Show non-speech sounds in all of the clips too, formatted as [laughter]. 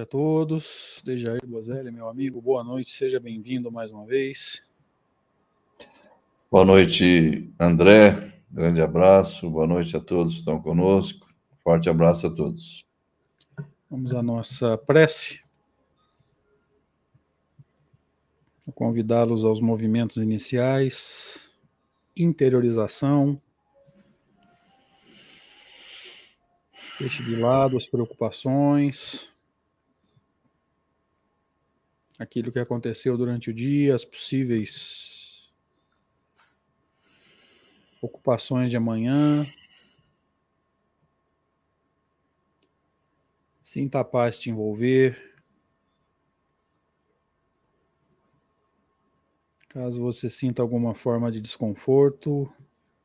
Noite a todos. Dejair Bozelli, meu amigo, boa noite, seja bem-vindo mais uma vez. Boa noite, André. Grande abraço. Boa noite a todos que estão conosco. Forte abraço a todos. Vamos à nossa prece. Vou convidá-los aos movimentos iniciais, interiorização, deixe de lado as preocupações, aquilo que aconteceu durante o dia, as possíveis ocupações de amanhã. Sinta a paz te envolver. Caso você sinta alguma forma de desconforto,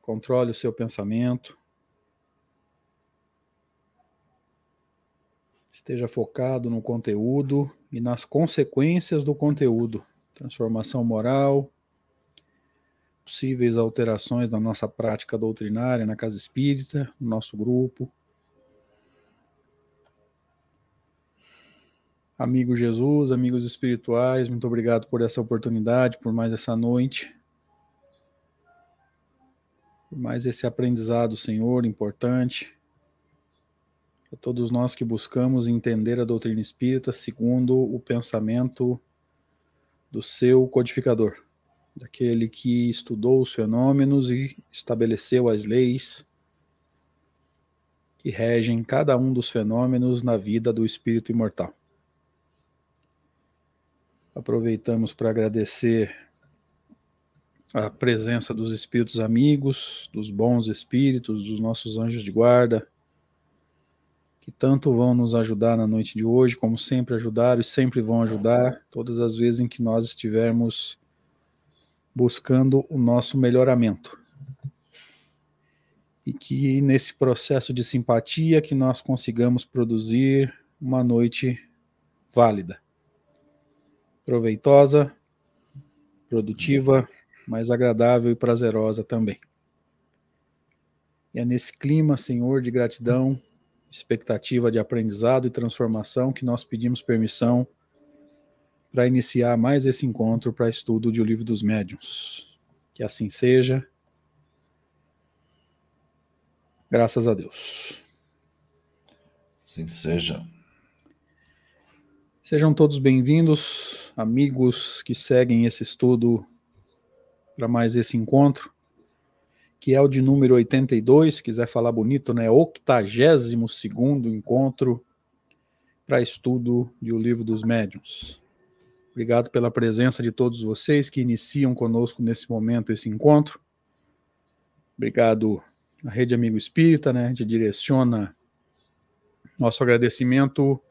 controle o seu pensamento. Esteja focado no conteúdo e nas consequências do conteúdo, transformação moral, possíveis alterações na nossa prática doutrinária na casa espírita, no nosso grupo. Amigo Jesus, amigos espirituais, muito obrigado por essa oportunidade, por mais essa noite, por mais esse aprendizado, Senhor, importante todos nós que buscamos entender a doutrina espírita segundo o pensamento do seu codificador, daquele que estudou os fenômenos e estabeleceu as leis que regem cada um dos fenômenos na vida do espírito imortal. Aproveitamos para agradecer a presença dos espíritos amigos, dos bons espíritos, dos nossos anjos de guarda, que tanto vão nos ajudar na noite de hoje, como sempre ajudaram e sempre vão ajudar, todas as vezes em que nós estivermos buscando o nosso melhoramento. E que nesse processo de simpatia que nós consigamos produzir uma noite válida, proveitosa, produtiva, mais agradável e prazerosa também. E é nesse clima, Senhor, de gratidão, expectativa de aprendizado e transformação que nós pedimos permissão para iniciar mais esse encontro para estudo de O Livro dos Médiuns. Que assim seja. Graças a Deus. Assim seja. Sejam todos bem-vindos, amigos que seguem esse estudo para mais esse encontro que é o de número 82, se quiser falar bonito, né? 82 encontro para estudo de O Livro dos Médiuns. Obrigado pela presença de todos vocês que iniciam conosco nesse momento esse encontro. Obrigado à Rede Amigo Espírita, né? A gente direciona nosso agradecimento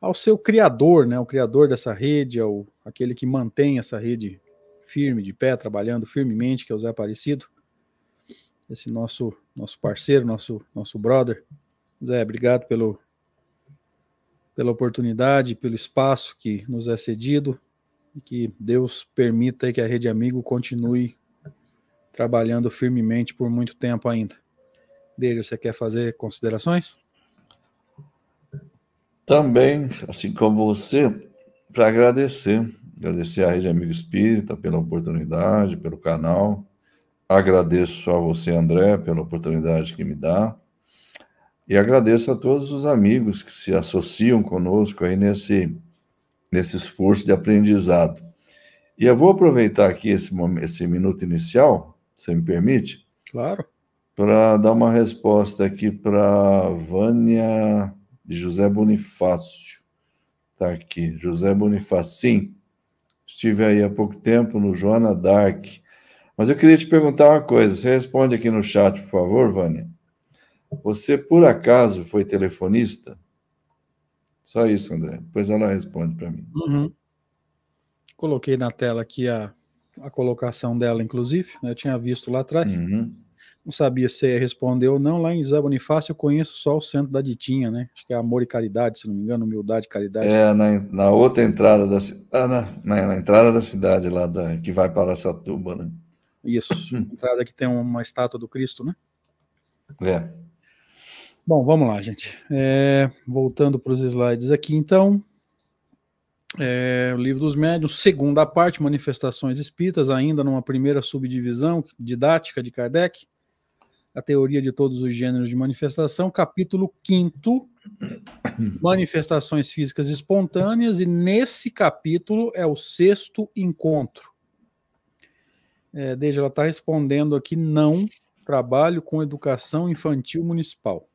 ao seu criador, né? O criador dessa rede, ao aquele que mantém essa rede firme, de pé, trabalhando firmemente, que é o Zé Aparecido esse nosso nosso parceiro, nosso nosso brother. Zé, obrigado pelo pela oportunidade, pelo espaço que nos é cedido e que Deus permita que a Rede Amigo continue trabalhando firmemente por muito tempo ainda. Dele, você quer fazer considerações? Também, assim como você, para agradecer, agradecer à Rede Amigo Espírita pela oportunidade, pelo canal, Agradeço a você, André, pela oportunidade que me dá. E agradeço a todos os amigos que se associam conosco aí nesse, nesse esforço de aprendizado. E eu vou aproveitar aqui esse, esse minuto inicial, se me permite. Claro. Para dar uma resposta aqui para Vânia de José Bonifácio. Está aqui, José Bonifácio. Sim, estive aí há pouco tempo no Joana Dark mas eu queria te perguntar uma coisa. Você responde aqui no chat, por favor, Vânia. Você, por acaso, foi telefonista? Só isso, André. Depois ela responde para mim. Uhum. Coloquei na tela aqui a, a colocação dela, inclusive. Né? Eu tinha visto lá atrás. Uhum. Não sabia se ia responder ou não. Lá em José Bonifácio eu conheço só o centro da Ditinha, né? Acho que é Amor e Caridade, se não me engano, Humildade e Caridade. É, na, na outra entrada da cidade, ah, na, na, na, entrada da cidade lá, da, que vai para Satuba, né? Isso, [clears throat] entrada que tem uma estátua do Cristo, né? É. Bom, vamos lá, gente. É, voltando para os slides aqui, então. É, o livro dos médios, segunda parte, manifestações espíritas, ainda numa primeira subdivisão didática de Kardec, a teoria de todos os gêneros de manifestação, capítulo 5, [clears throat] manifestações físicas espontâneas, e nesse capítulo é o sexto encontro. É, desde ela está respondendo aqui, não trabalho com educação infantil municipal.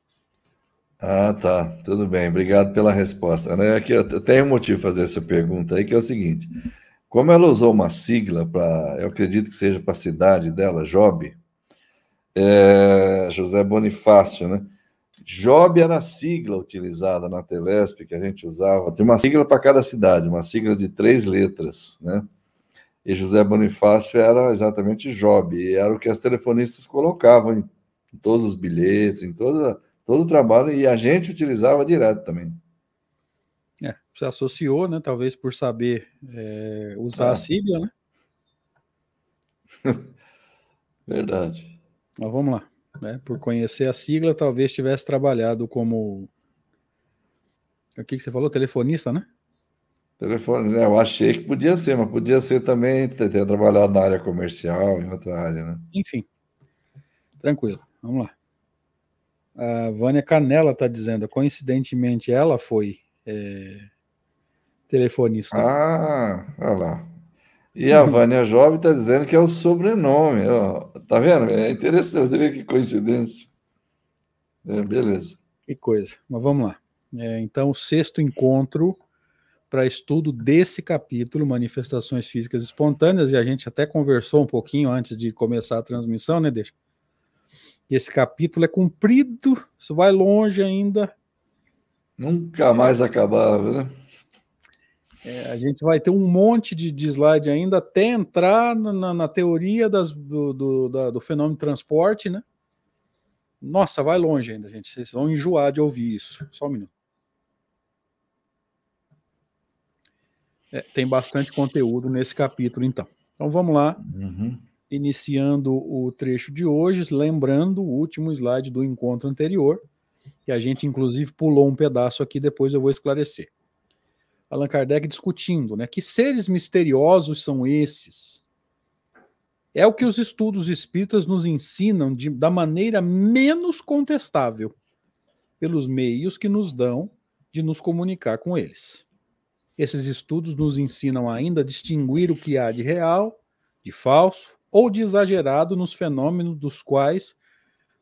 Ah, tá. Tudo bem. Obrigado pela resposta. Né? Aqui eu tenho um motivo de fazer essa pergunta aí, que é o seguinte: como ela usou uma sigla para, eu acredito que seja para a cidade dela, Job, é, José Bonifácio, né? Job era a sigla utilizada na Telesp que a gente usava. Tem uma sigla para cada cidade, uma sigla de três letras, né? E José Bonifácio era exatamente Job, e era o que as telefonistas colocavam em, em todos os bilhetes, em toda todo o trabalho e a gente utilizava direto também. É, se associou, né? Talvez por saber é, usar ah. a sigla, né? [laughs] Verdade. Mas vamos lá. Né? Por conhecer a sigla, talvez tivesse trabalhado como. O que, que você falou? Telefonista, né? Telefone, né? Eu achei que podia ser, mas podia ser também ter, ter trabalhado na área comercial, em outra área, né? Enfim. Tranquilo. Vamos lá. A Vânia Canela está dizendo, coincidentemente ela foi é, telefonista. Ah, olha lá. E a [laughs] Vânia Jovem está dizendo que é o sobrenome. Ó. Tá vendo? É interessante, você vê que coincidência. É, beleza. Que coisa. Mas vamos lá. É, então, o sexto encontro para estudo desse capítulo, Manifestações Físicas Espontâneas, e a gente até conversou um pouquinho antes de começar a transmissão, né, Deixa? esse capítulo é comprido, isso vai longe ainda. Nunca mais acabava, né? É, a gente vai ter um monte de, de slide ainda até entrar na, na teoria das, do, do, da, do, fenômeno de transporte, né? Nossa, vai longe ainda, gente. Vocês vão enjoar de ouvir isso. Só um minuto. É, tem bastante conteúdo nesse capítulo, então. Então vamos lá. Uhum iniciando o trecho de hoje, lembrando o último slide do encontro anterior, que a gente inclusive pulou um pedaço aqui, depois eu vou esclarecer. Allan Kardec discutindo, né? Que seres misteriosos são esses? É o que os estudos espíritas nos ensinam de, da maneira menos contestável, pelos meios que nos dão de nos comunicar com eles. Esses estudos nos ensinam ainda a distinguir o que há de real, de falso, ou de exagerado nos fenômenos dos quais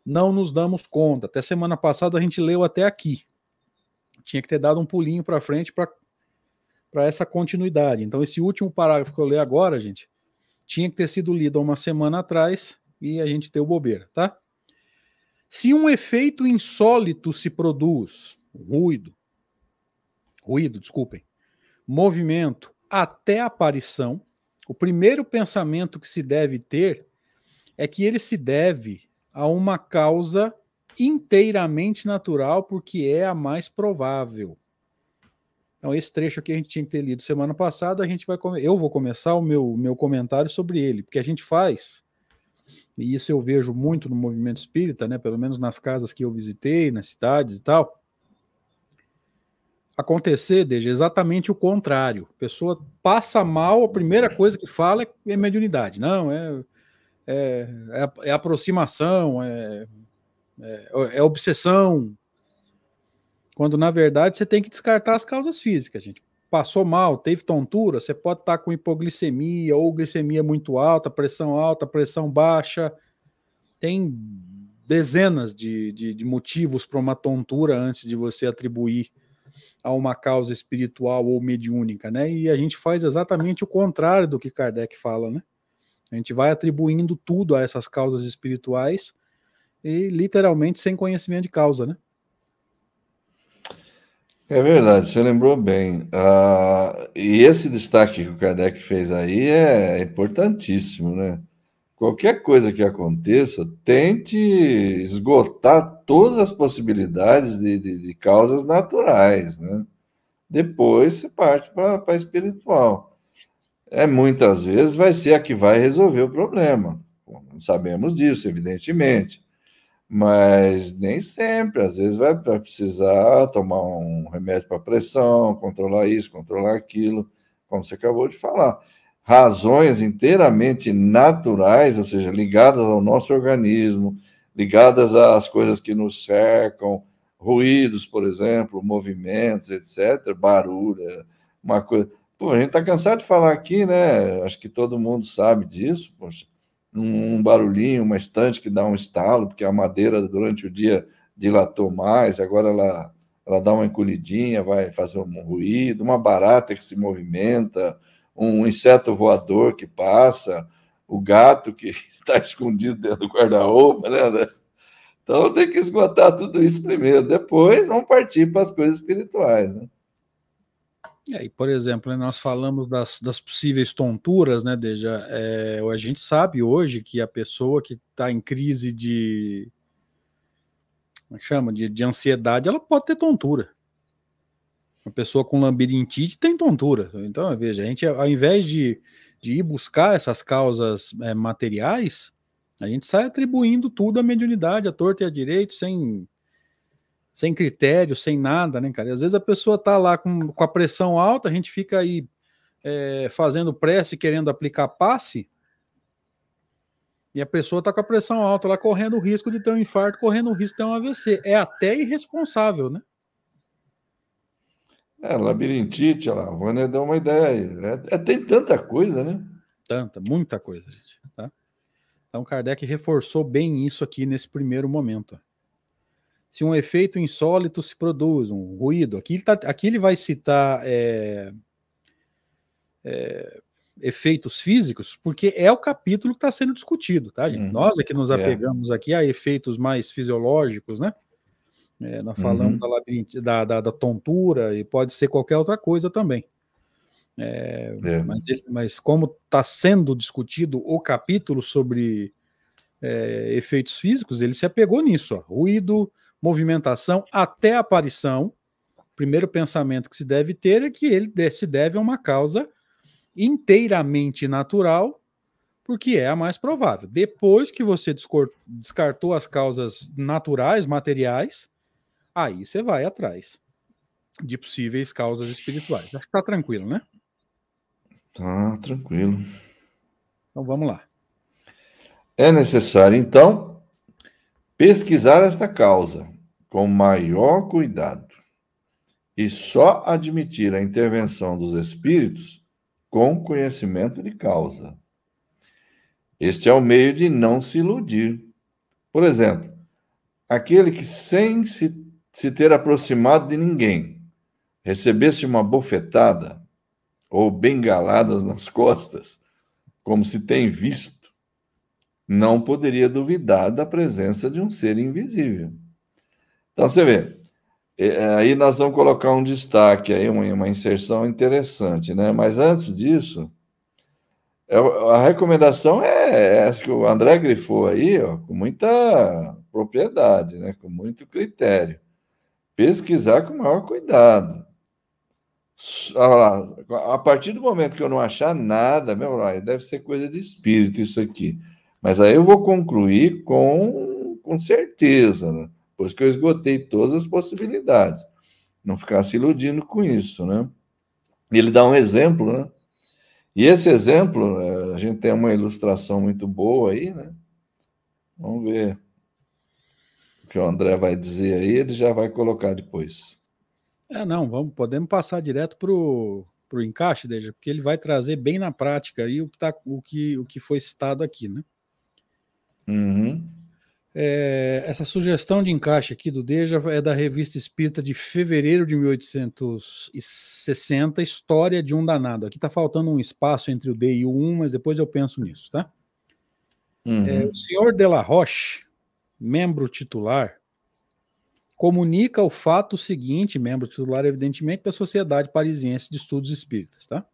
não nos damos conta. Até semana passada a gente leu até aqui. Tinha que ter dado um pulinho para frente para essa continuidade. Então, esse último parágrafo que eu leio agora, gente, tinha que ter sido lido há uma semana atrás e a gente deu bobeira, tá? Se um efeito insólito se produz, ruído, ruído, desculpem, movimento até aparição, o primeiro pensamento que se deve ter é que ele se deve a uma causa inteiramente natural, porque é a mais provável. Então, esse trecho aqui a gente tinha que ter lido semana passada, a gente vai eu vou começar o meu, meu comentário sobre ele, porque a gente faz, e isso eu vejo muito no movimento espírita, né, pelo menos nas casas que eu visitei, nas cidades e tal, acontecer, desde exatamente o contrário. A pessoa passa mal, a primeira coisa que fala é, mediunidade. Não, é, é, é, é aproximação, é, é, é, obsessão. Quando, na verdade, você tem que descartar as causas físicas, gente. Passou mal, teve tontura, você pode estar com hipoglicemia ou glicemia muito alta, pressão alta, pressão baixa. Tem dezenas de, de, de motivos para uma tontura antes de você atribuir a uma causa espiritual ou mediúnica, né? E a gente faz exatamente o contrário do que Kardec fala, né? A gente vai atribuindo tudo a essas causas espirituais e literalmente sem conhecimento de causa, né? É verdade, você lembrou bem. Uh, e esse destaque que o Kardec fez aí é importantíssimo, né? Qualquer coisa que aconteça, tente esgotar todas as possibilidades de, de, de causas naturais, né? Depois você parte para a espiritual. É muitas vezes vai ser a que vai resolver o problema. Bom, sabemos disso, evidentemente. mas nem sempre. Às vezes vai precisar tomar um remédio para pressão, controlar isso, controlar aquilo, como você acabou de falar. Razões inteiramente naturais, ou seja, ligadas ao nosso organismo, ligadas às coisas que nos cercam, ruídos, por exemplo, movimentos, etc., barulho, uma coisa. Pô, a gente está cansado de falar aqui, né? Acho que todo mundo sabe disso. Poxa um barulhinho, uma estante que dá um estalo, porque a madeira durante o dia dilatou mais, agora ela, ela dá uma encolhidinha, vai fazer um ruído, uma barata que se movimenta, um inseto voador que passa, o gato que está [laughs] escondido dentro do guarda-roupa, né? Então tem que esgotar tudo isso primeiro, depois vamos partir para as coisas espirituais, né? E, por exemplo, né, nós falamos das, das possíveis tonturas, né, Deja? É, a gente sabe hoje que a pessoa que está em crise de. Como é chama? De, de ansiedade, ela pode ter tontura. Uma pessoa com labirintite tem tontura. Então, veja, a gente, ao invés de, de ir buscar essas causas é, materiais, a gente sai atribuindo tudo à mediunidade, à torta e à direito, sem sem critério, sem nada, né, cara? E às vezes a pessoa tá lá com, com a pressão alta, a gente fica aí é, fazendo prece, querendo aplicar passe, e a pessoa tá com a pressão alta, lá correndo o risco de ter um infarto, correndo o risco de ter um AVC. É até irresponsável, né? É, labirintite, a Vânia deu uma ideia. É, é, tem tanta coisa, né? Tanta, muita coisa, gente. Tá? Então, Kardec reforçou bem isso aqui nesse primeiro momento se um efeito insólito se produz, um ruído. Aqui ele, tá, aqui ele vai citar é, é, efeitos físicos, porque é o capítulo que está sendo discutido, tá, gente? Uhum. Nós é que nos é. apegamos aqui a efeitos mais fisiológicos, né? É, nós falamos uhum. da, da, da, da, tontura e pode ser qualquer outra coisa também. É, é. Mas, ele, mas, como está sendo discutido o capítulo sobre efeitos físicos, ele se apegou nisso, ó, ruído, movimentação até a aparição. O primeiro pensamento que se deve ter é que ele se deve a uma causa inteiramente natural, porque é a mais provável. Depois que você descartou as causas naturais, materiais, aí você vai atrás de possíveis causas espirituais. Acho que tá tranquilo, né? Tá tranquilo. Então vamos lá. É necessário, então, pesquisar esta causa com maior cuidado e só admitir a intervenção dos espíritos com conhecimento de causa. Este é o meio de não se iludir. Por exemplo, aquele que, sem se, se ter aproximado de ninguém, recebesse uma bofetada ou bengaladas nas [laughs] costas, como se tem visto, não poderia duvidar da presença de um ser invisível. Então você vê, é, aí nós vamos colocar um destaque aí, uma, uma inserção interessante, né? Mas antes disso, é a recomendação é essa que o André grifou aí, ó, com muita propriedade, né? Com muito critério. Pesquisar com maior cuidado. A partir do momento que eu não achar nada, meu, deve ser coisa de espírito isso aqui. Mas aí eu vou concluir com, com certeza, né? pois que eu esgotei todas as possibilidades. Não ficar se iludindo com isso, né? Ele dá um exemplo, né? E esse exemplo, é, a gente tem uma ilustração muito boa aí, né? Vamos ver o que o André vai dizer aí, ele já vai colocar depois. É, não, vamos, podemos passar direto para o encaixe, Deja, porque ele vai trazer bem na prática aí o que, tá, o que, o que foi citado aqui, né? Uhum. É, essa sugestão de encaixe aqui do Deja é da Revista Espírita de fevereiro de 1860, História de um Danado. Aqui está faltando um espaço entre o D e o 1, mas depois eu penso nisso, tá? Uhum. É, o senhor de la Roche, membro titular, comunica o fato seguinte, membro titular, evidentemente, da Sociedade Parisiense de Estudos Espíritas, tá?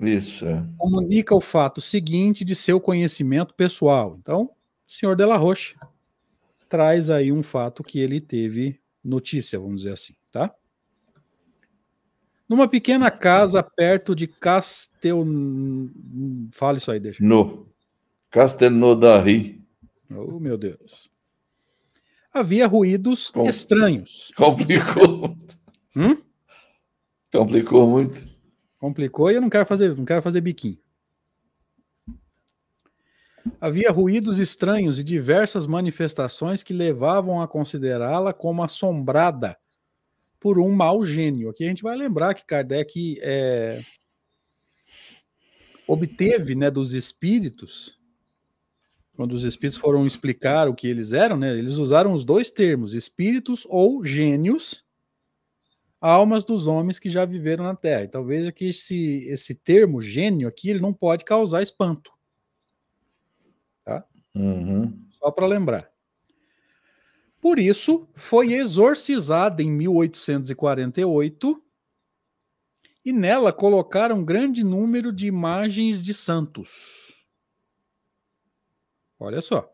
Isso. É. Comunica o fato seguinte de seu conhecimento pessoal. Então, o senhor Della Roche traz aí um fato que ele teve notícia, vamos dizer assim, tá? Numa pequena casa perto de Castel... Fala isso aí, deixa. No. Castelnaudary. Oh, meu Deus. Havia ruídos Com... estranhos. Complicou. Hum? Complicou muito. Complicou e eu não quero fazer, não quero fazer biquinho. Havia ruídos estranhos e diversas manifestações que levavam a considerá-la como assombrada por um mau gênio. Aqui a gente vai lembrar que Kardec é, obteve né, dos espíritos, quando os espíritos foram explicar o que eles eram, né, eles usaram os dois termos, espíritos ou gênios, almas dos homens que já viveram na Terra. Então veja que esse, esse termo gênio aqui ele não pode causar espanto. Tá? Uhum. Só para lembrar. Por isso, foi exorcizada em 1848 e nela colocaram um grande número de imagens de santos. Olha só.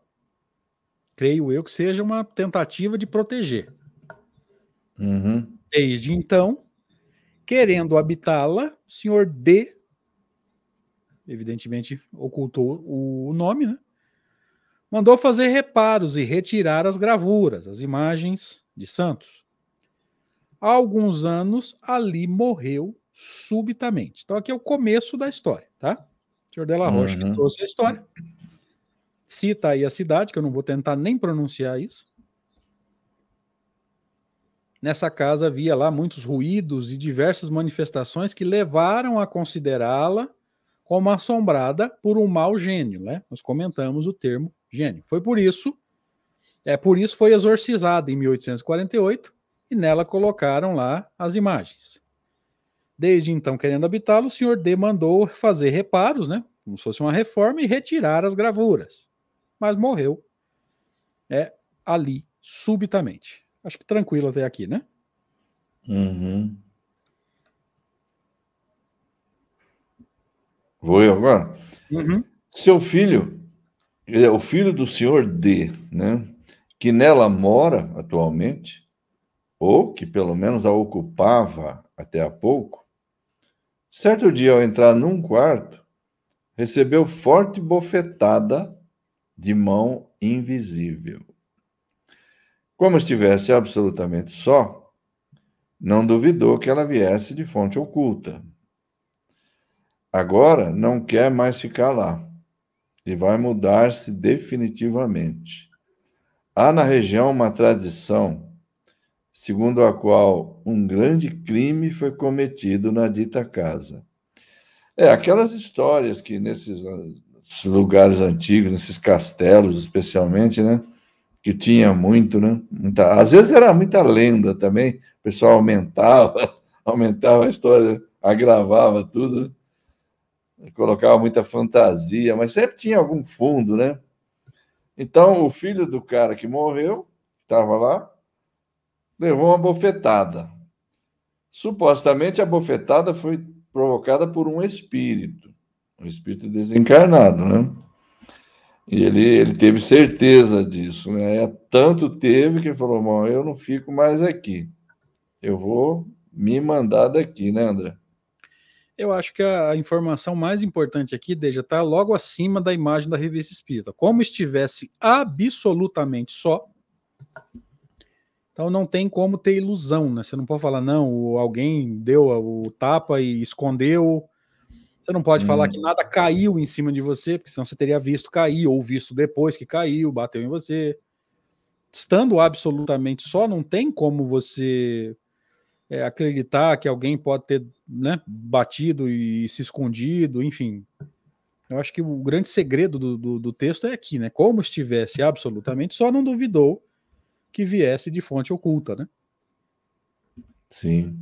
Creio eu que seja uma tentativa de proteger. Uhum. Desde então, querendo habitá-la, o senhor D, evidentemente ocultou o nome, né? mandou fazer reparos e retirar as gravuras, as imagens de santos. Há alguns anos, ali morreu subitamente. Então, aqui é o começo da história, tá? O senhor Della Rocha uhum. que trouxe a história. Cita aí a cidade, que eu não vou tentar nem pronunciar isso. Nessa casa havia lá muitos ruídos e diversas manifestações que levaram a considerá-la como assombrada por um mau gênio, né? Nós comentamos o termo gênio. Foi por isso, é por isso foi exorcizada em 1848 e nela colocaram lá as imagens. Desde então, querendo habitá-lo, o senhor D mandou fazer reparos, né, como se fosse uma reforma e retirar as gravuras. Mas morreu é ali subitamente. Acho que tranquilo até aqui, né? Uhum. Vou eu agora? Uhum. Seu filho é o filho do senhor D, né, que nela mora atualmente, ou que pelo menos a ocupava até há pouco, certo dia, ao entrar num quarto, recebeu forte bofetada de mão invisível. Como estivesse absolutamente só, não duvidou que ela viesse de fonte oculta. Agora não quer mais ficar lá e vai mudar-se definitivamente. Há na região uma tradição segundo a qual um grande crime foi cometido na dita casa. É, aquelas histórias que nesses lugares antigos, nesses castelos especialmente, né? Que tinha muito, né? Muita, às vezes era muita lenda também, o pessoal aumentava, [laughs] aumentava a história, agravava tudo. Né? colocava muita fantasia, mas sempre tinha algum fundo, né? Então, o filho do cara que morreu, estava lá, levou uma bofetada. Supostamente a bofetada foi provocada por um espírito, um espírito desencarnado, né? E ele, ele teve certeza disso, né? Tanto teve que falou: Bom, eu não fico mais aqui, eu vou me mandar daqui, né, André? Eu acho que a informação mais importante aqui, Deja, está logo acima da imagem da revista espírita. Como estivesse absolutamente só, então não tem como ter ilusão, né? Você não pode falar, não, alguém deu o tapa e escondeu. Você não pode hum. falar que nada caiu em cima de você, porque senão você teria visto cair, ou visto depois que caiu, bateu em você. Estando absolutamente só, não tem como você é, acreditar que alguém pode ter né, batido e se escondido, enfim. Eu acho que o grande segredo do, do, do, texto é aqui, né? Como estivesse absolutamente, só não duvidou que viesse de fonte oculta, né? Sim.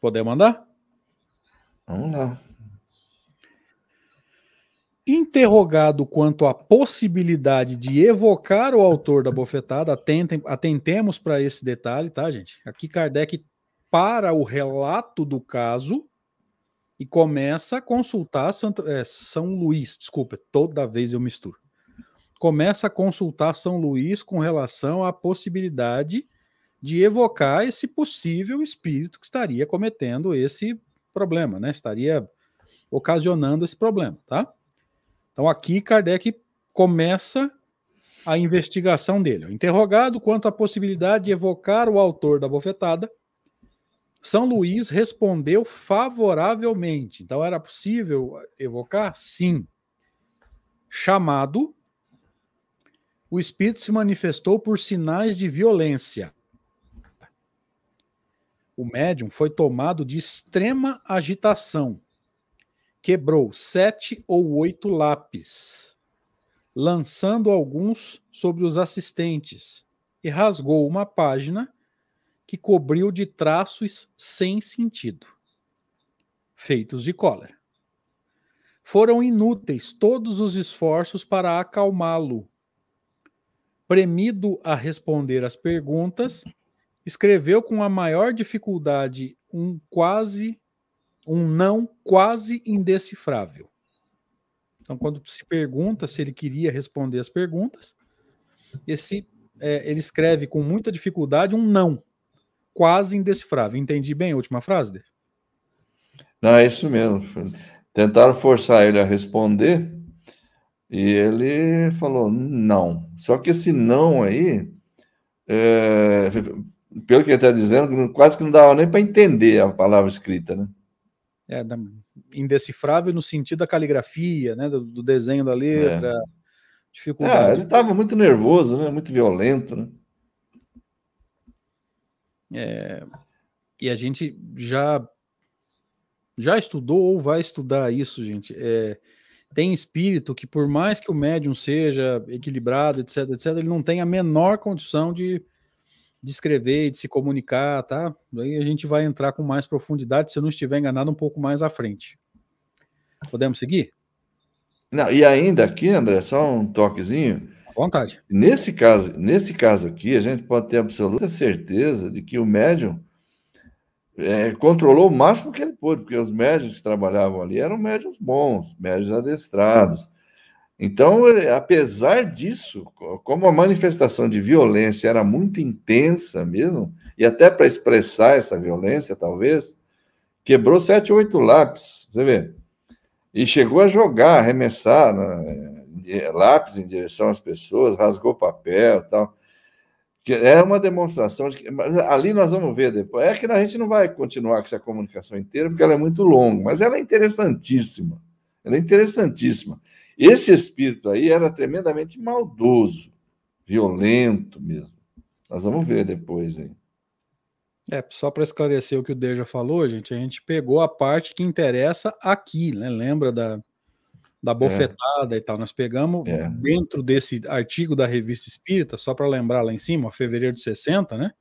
Poder mandar? Vamos lá. Interrogado quanto à possibilidade de evocar o autor da bofetada, atentem, atentemos para esse detalhe, tá, gente? Aqui Kardec para o relato do caso e começa a consultar Santo, é, São Luís. Desculpa, toda vez eu misturo. Começa a consultar São Luís com relação à possibilidade de evocar esse possível espírito que estaria cometendo esse problema, né? Estaria ocasionando esse problema, tá? Então aqui Kardec começa a investigação dele. Interrogado quanto à possibilidade de evocar o autor da bofetada, São Luís respondeu favoravelmente. Então era possível evocar? Sim. Chamado, o espírito se manifestou por sinais de violência. O médium foi tomado de extrema agitação. Quebrou sete ou oito lápis, lançando alguns sobre os assistentes, e rasgou uma página que cobriu de traços sem sentido, feitos de cólera. Foram inúteis todos os esforços para acalmá-lo. Premido a responder às perguntas, escreveu com a maior dificuldade um quase um não quase indecifrável. Então, quando se pergunta se ele queria responder as perguntas, esse é, ele escreve com muita dificuldade um não quase indecifrável. Entendi bem a última frase? Não, é isso mesmo. Tentaram forçar ele a responder e ele falou não. Só que esse não aí, é, pelo que ele está dizendo, quase que não dava nem para entender a palavra escrita, né? É, indecifrável no sentido da caligrafia, né? Do, do desenho da letra, é. dificuldade. É, ele estava muito nervoso, né? Muito violento, né? É, e a gente já já estudou ou vai estudar isso, gente. É, tem espírito que, por mais que o médium seja equilibrado, etc, etc, ele não tem a menor condição de, de escrever e de se comunicar, tá? Daí a gente vai entrar com mais profundidade, se eu não estiver enganado, um pouco mais à frente. Podemos seguir? Não, e ainda aqui, André, só um toquezinho. À vontade. Nesse caso, nesse caso aqui, a gente pode ter absoluta certeza de que o médium é, controlou o máximo que ele pôde, porque os médios que trabalhavam ali eram médios bons, médios adestrados. Então, apesar disso, como a manifestação de violência era muito intensa mesmo, e até para expressar essa violência, talvez, quebrou sete, oito lápis, você vê? E chegou a jogar, arremessar né, lápis em direção às pessoas, rasgou papel tal. É uma demonstração de que. Ali nós vamos ver depois. É que a gente não vai continuar com essa comunicação inteira, porque ela é muito longa, mas ela é interessantíssima. Ela é interessantíssima. Esse espírito aí era tremendamente maldoso, violento mesmo. Nós vamos ver depois aí. É, só para esclarecer o que o Deja falou, gente, a gente pegou a parte que interessa aqui, né? Lembra da, da é. bofetada é. e tal. Nós pegamos é. dentro desse artigo da Revista Espírita, só para lembrar lá em cima, fevereiro de 60, né?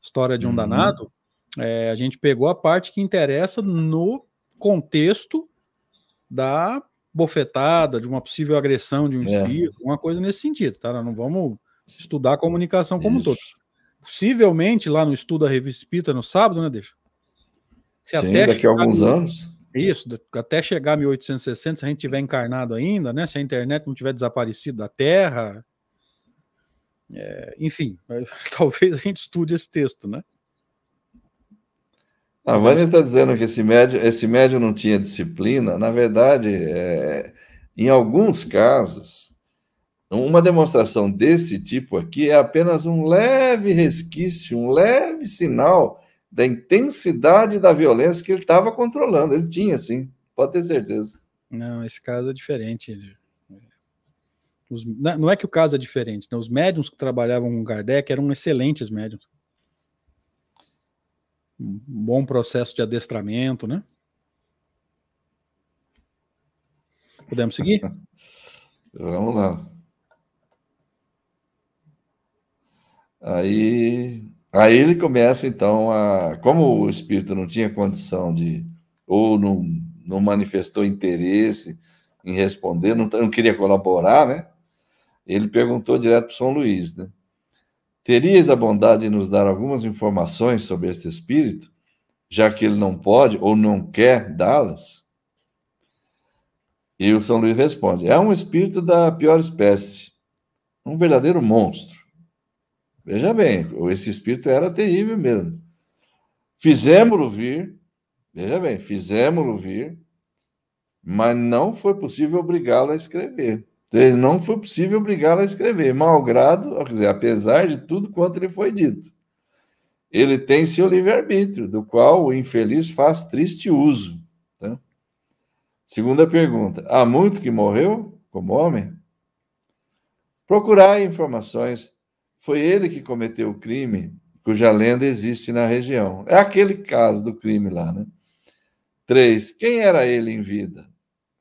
História de um uhum. danado. É, a gente pegou a parte que interessa no contexto da bofetada, de uma possível agressão de um é. espírito, uma coisa nesse sentido, tá? Não vamos estudar a comunicação como um todo. Possivelmente lá no estudo da revista Espírita no sábado, né, deixa? Se Sim, até daqui a alguns anos. Isso, até chegar a 1860, se a gente tiver encarnado ainda, né? Se a internet não tiver desaparecido da Terra, é, enfim, [laughs] talvez a gente estude esse texto, né? A Vânia está dizendo que esse médio, esse médio não tinha disciplina. Na verdade, é, em alguns casos, uma demonstração desse tipo aqui é apenas um leve resquício, um leve sinal da intensidade da violência que ele estava controlando. Ele tinha, sim, pode ter certeza. Não, esse caso é diferente. Os, não é que o caso é diferente, né? os médiums que trabalhavam com Kardec eram excelentes médiums um bom processo de adestramento, né? Podemos seguir? [laughs] Vamos lá. Aí, aí ele começa então a, como o espírito não tinha condição de ou não, não manifestou interesse em responder, não, não queria colaborar, né? Ele perguntou direto para São Luís, né? Terias a bondade de nos dar algumas informações sobre este espírito, já que ele não pode ou não quer dá-las? E o São Luís responde: é um espírito da pior espécie, um verdadeiro monstro. Veja bem, esse espírito era terrível mesmo. Fizemos-lo vir, veja bem, fizemos-lo vir, mas não foi possível obrigá-lo a escrever. Ele não foi possível obrigá-lo a escrever, malgrado, quer dizer, apesar de tudo quanto lhe foi dito. Ele tem seu livre-arbítrio, do qual o infeliz faz triste uso. Tá? Segunda pergunta: há muito que morreu como homem? Procurar informações. Foi ele que cometeu o crime, cuja lenda existe na região. É aquele caso do crime lá, né? Três. Quem era ele em vida?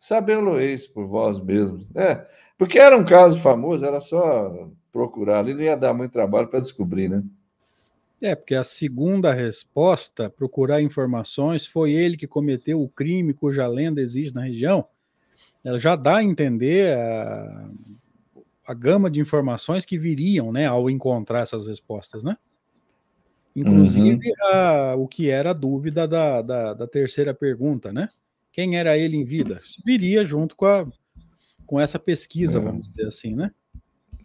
Sabê-lo-eis por vós mesmos. É, porque era um caso famoso, era só procurar ali, não ia dar muito trabalho para descobrir, né? É, porque a segunda resposta, procurar informações, foi ele que cometeu o crime cuja lenda existe na região. Ela já dá a entender a, a gama de informações que viriam, né, ao encontrar essas respostas, né? Inclusive uhum. a, o que era a dúvida da, da, da, terceira pergunta, né? Quem era ele em vida? Viria junto com, a, com essa pesquisa, é. vamos dizer assim, né?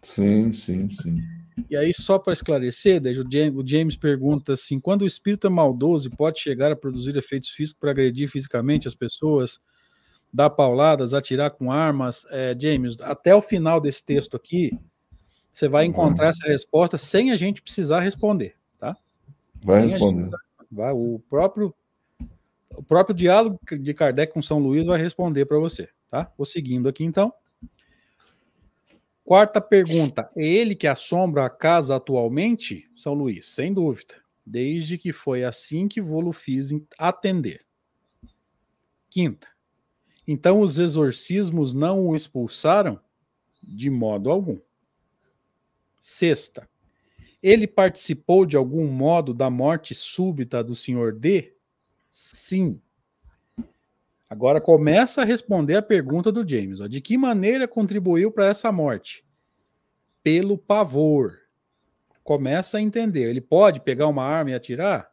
Sim, sim, sim. E aí, só para esclarecer, o James, o James pergunta assim: quando o espírito é maldoso e pode chegar a produzir efeitos físicos para agredir fisicamente as pessoas, dar pauladas, atirar com armas, é, James, até o final desse texto aqui, você vai encontrar essa resposta sem a gente precisar responder, tá? Vai sem responder. Gente, vai, o próprio o próprio diálogo de Kardec com São Luís vai responder para você, tá? Vou seguindo aqui então. Quarta pergunta: é ele que assombra a casa atualmente? São Luís, sem dúvida. Desde que foi assim que vou fiz atender. Quinta. Então os exorcismos não o expulsaram? De modo algum. Sexta. Ele participou de algum modo da morte súbita do senhor D? Sim. Agora começa a responder a pergunta do James. Ó. De que maneira contribuiu para essa morte? Pelo pavor. Começa a entender. Ele pode pegar uma arma e atirar?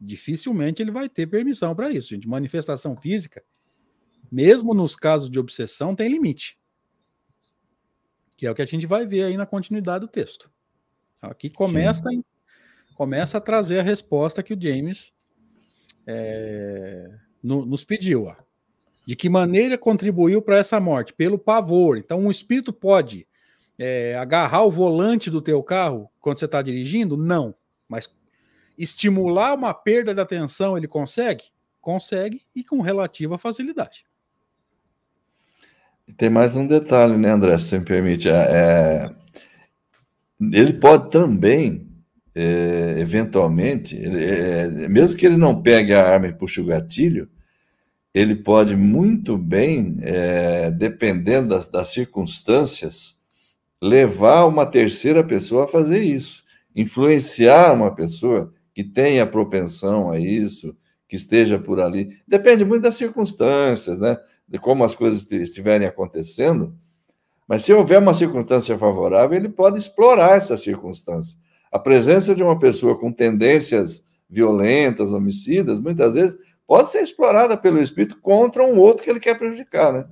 Dificilmente ele vai ter permissão para isso, gente. Manifestação física, mesmo nos casos de obsessão, tem limite. Que é o que a gente vai ver aí na continuidade do texto. Aqui começa, começa a trazer a resposta que o James é, no, nos pediu. Ó. De que maneira contribuiu para essa morte? Pelo pavor. Então, um espírito pode é, agarrar o volante do teu carro quando você está dirigindo? Não. Mas estimular uma perda de atenção ele consegue? Consegue e com relativa facilidade. Tem mais um detalhe, né, André, se me permite. É, é ele pode também, é, eventualmente, ele, é, mesmo que ele não pegue a arma e puxe o gatilho, ele pode muito bem, é, dependendo das, das, circunstâncias, levar uma terceira pessoa a fazer isso, influenciar uma pessoa que tenha propensão a isso, que esteja por ali. Depende muito das circunstâncias, né? De como as coisas estiverem acontecendo. Mas se houver uma circunstância favorável, ele pode explorar essa circunstância. A presença de uma pessoa com tendências violentas, homicidas, muitas vezes pode ser explorada pelo espírito contra um outro que ele quer prejudicar, né?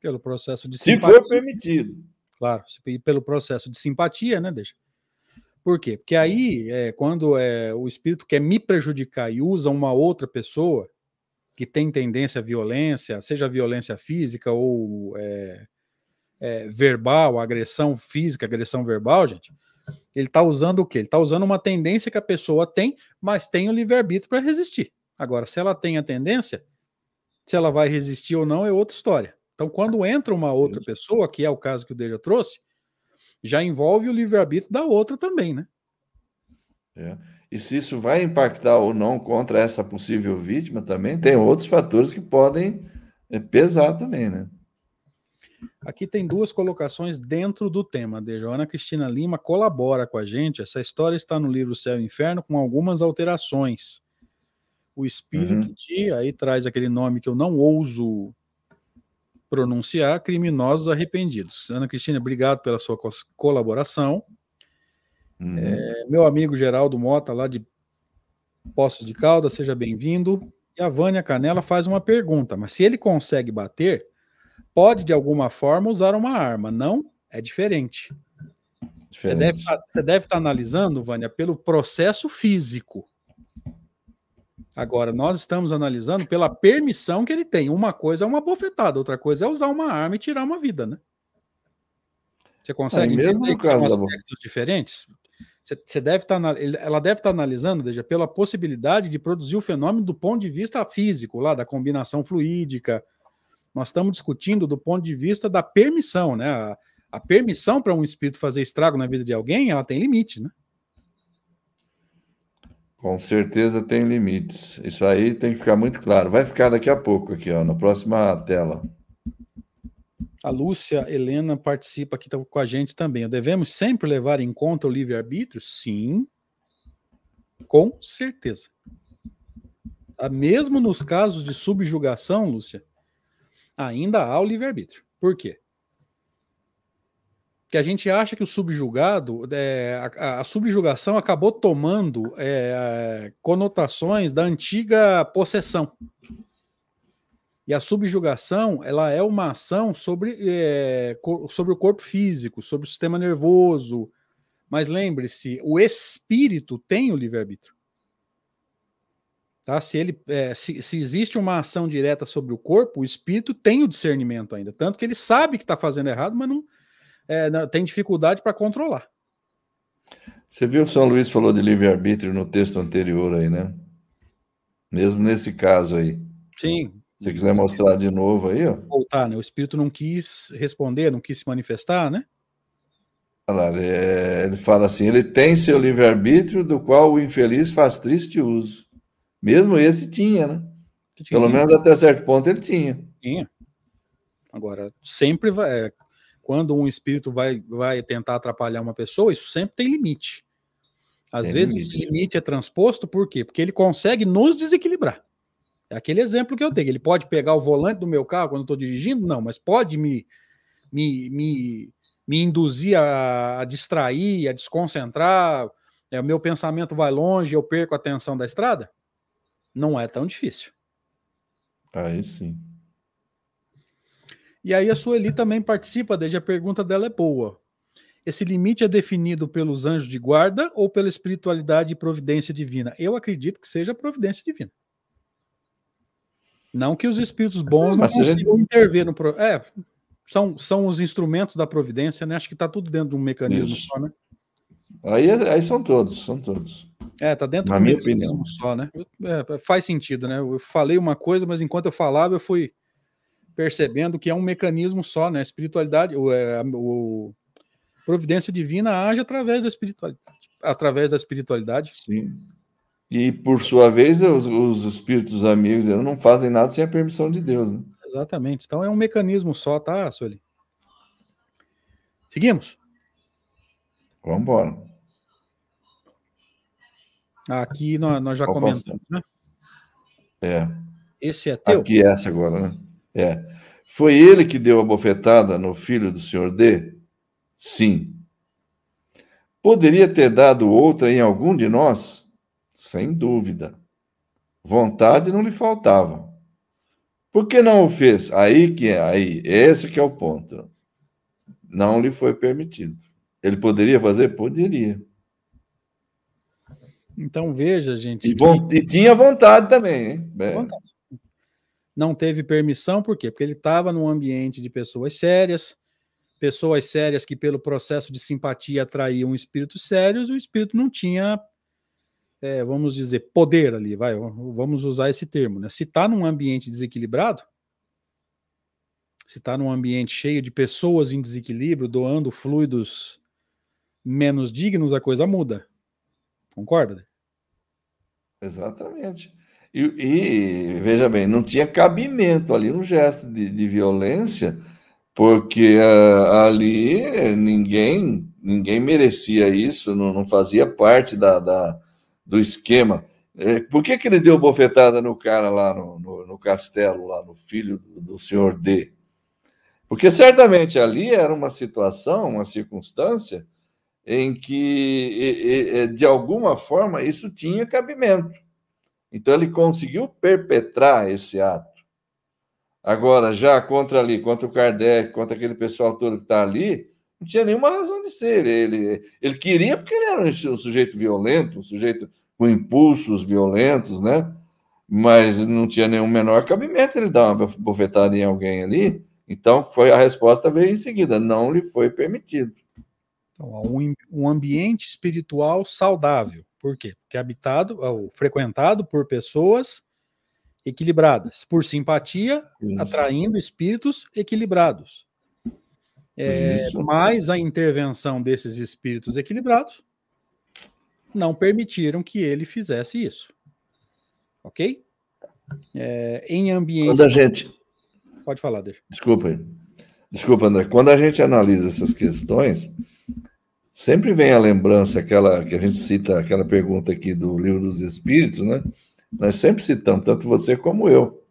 Pelo processo de simpatia. Se for permitido. Claro, pelo processo de simpatia, né, deixa. Por quê? Porque aí, é, quando é, o espírito quer me prejudicar e usa uma outra pessoa que tem tendência à violência, seja violência física ou é, é, verbal, agressão física, agressão verbal, gente, ele está usando o quê? Ele está usando uma tendência que a pessoa tem, mas tem o livre-arbítrio para resistir. Agora, se ela tem a tendência, se ela vai resistir ou não é outra história. Então, quando entra uma outra pessoa, que é o caso que o Deja trouxe, já envolve o livre-arbítrio da outra também, né? É. E se isso vai impactar ou não contra essa possível vítima também, tem outros fatores que podem é, pesar também, né? Aqui tem duas colocações dentro do tema. De Joana Cristina Lima colabora com a gente. Essa história está no livro Céu e Inferno com algumas alterações o espírito uhum. de, aí traz aquele nome que eu não ouso pronunciar, criminosos arrependidos. Ana Cristina, obrigado pela sua colaboração. Uhum. É, meu amigo Geraldo Mota, lá de Poços de Caldas, seja bem-vindo. E a Vânia Canela faz uma pergunta, mas se ele consegue bater, pode de alguma forma usar uma arma, não? É diferente. diferente. Você deve estar tá analisando, Vânia, pelo processo físico. Agora, nós estamos analisando pela permissão que ele tem. Uma coisa é uma bofetada, outra coisa é usar uma arma e tirar uma vida, né? Você consegue mesmo entender que são aspectos diferentes? Você, deve estar, ele- ela deve estar analisando, veja, pela possibilidade de produzir o fenômeno do ponto de vista físico, lá da combinação fluídica. Nós estamos discutindo do ponto de vista da permissão, né? A, a permissão para um espírito fazer estrago na vida de alguém, ela tem limite, né? Com certeza tem limites. Isso aí tem que ficar muito claro. Vai ficar daqui a pouco aqui, ó, na próxima tela. A Lúcia Helena participa aqui tá com a gente também. Devemos sempre levar em conta o livre-arbítrio? Sim, com certeza. Ah, Mesmo nos casos de subjugação, Lúcia, ainda há o livre-arbítrio. Por quê? Que a gente acha que o subjugado, é, a, a subjugação acabou tomando é, conotações da antiga possessão. E a subjugação, ela é uma ação sobre, é, sobre o corpo físico, sobre o sistema nervoso. Mas lembre-se, o espírito tem o livre-arbítrio. Tá? Se, ele, é, se, se existe uma ação direta sobre o corpo, o espírito tem o discernimento ainda. Tanto que ele sabe que está fazendo errado, mas não, é, não- tem dificuldade para controlar. Você viu que São Luís falou de livre-arbítrio no texto anterior aí, né? Mesmo nesse caso aí. Sim. Se você quiser mostrar de novo aí, ó. Voltar, né? O espírito não quis responder, não quis se manifestar, né? É, ele fala assim: ele tem seu livre-arbítrio, do qual o infeliz faz triste uso. Mesmo esse tinha, né? Tinha- Pelo menos até certo ponto ele tinha. Tinha. Agora, sempre vai. é, Quando um espírito vai, vai tentar atrapalhar uma pessoa, isso sempre tem limite. Às Tem vezes limite. esse limite é transposto, por quê? Porque ele consegue nos desequilibrar. É aquele exemplo que eu dei. Ele pode pegar o volante do meu carro quando eu estou dirigindo? Não, mas pode me, me, me, me induzir a, a distrair, a desconcentrar. É, o meu pensamento vai longe, eu perco a atenção da estrada? Não é tão difícil. Aí sim. E aí a Sueli também participa, desde a pergunta dela é boa. Esse limite é definido pelos anjos de guarda ou pela espiritualidade e providência divina? Eu acredito que seja a providência divina. Não que os espíritos bons não consigam intervir no. Pro... É, são, são os instrumentos da providência, né? Acho que está tudo dentro de um mecanismo Isso. só, né? Aí, aí são todos, são todos. É, tá dentro Na um minha mecanismo opinião. só, né? É, faz sentido, né? Eu falei uma coisa, mas enquanto eu falava, eu fui percebendo que é um mecanismo só, né? Espiritualidade, o, é, o providência divina age através da espiritualidade, através da espiritualidade. Sim. E, por sua vez, os, os espíritos amigos eles não fazem nada sem a permissão de Deus. Né? Exatamente. Então é um mecanismo só, tá, Sueli? Seguimos. Vamos embora. Aqui nós, nós já comentamos, né? É. Esse é teu? Aqui essa agora, né? É. Foi ele que deu a bofetada no filho do senhor D? Sim. Poderia ter dado outra em algum de nós? Sem dúvida. Vontade não lhe faltava. Por que não o fez? Aí que é, aí, esse que é o ponto. Não lhe foi permitido. Ele poderia fazer? Poderia. Então veja, gente. E, que- e tinha vontade também, hein? É. vontade. Não teve permissão, por quê? Porque ele estava num ambiente de pessoas sérias, pessoas sérias que, pelo processo de simpatia, atraíam espíritos sérios, e o espírito não tinha, é, vamos dizer, poder ali, vai, vamos usar esse termo, né? Se está num ambiente desequilibrado, se está num ambiente cheio de pessoas em desequilíbrio, doando fluidos menos dignos, a coisa muda. Concorda? Exatamente. E, e, veja bem, não tinha cabimento ali um gesto de, de violência, porque ah, ali ninguém ninguém merecia isso, não, não fazia parte da, da- do esquema. Eh, Por que, que ele deu bofetada no cara lá no, no, no castelo, lá no filho do, do senhor D? Porque certamente ali era uma situação, uma circunstância em que, de alguma forma, isso tinha cabimento. Então, ele conseguiu perpetrar esse ato. Agora, já contra ali, contra o Kardec, contra aquele pessoal todo que está ali, não tinha nenhuma razão de ser. Ele, ele queria porque ele era um su- sujeito violento, um sujeito com impulsos violentos, né? Mas não tinha nenhum menor cabimento ele dar uma bofetada em alguém ali, Então, foi a resposta veio em seguida, não lhe foi permitido. Então, um, um ambiente espiritual saudável. Por quê? Porque é habitado, ou frequentado por pessoas equilibradas, por simpatia, Isso. atraindo espíritos equilibrados. É, mas a intervenção desses espíritos equilibrados não permitiram que ele fizesse isso. Ok? É, em ambiente. Quando a gente. Pode falar, deixa. Desculpa aí. Desculpa, André. Quando a gente analisa essas questões, sempre vem a lembrança, aquela que a gente cita, aquela pergunta aqui do Livro dos Espíritos, né? Nós sempre citamos, tanto você como eu,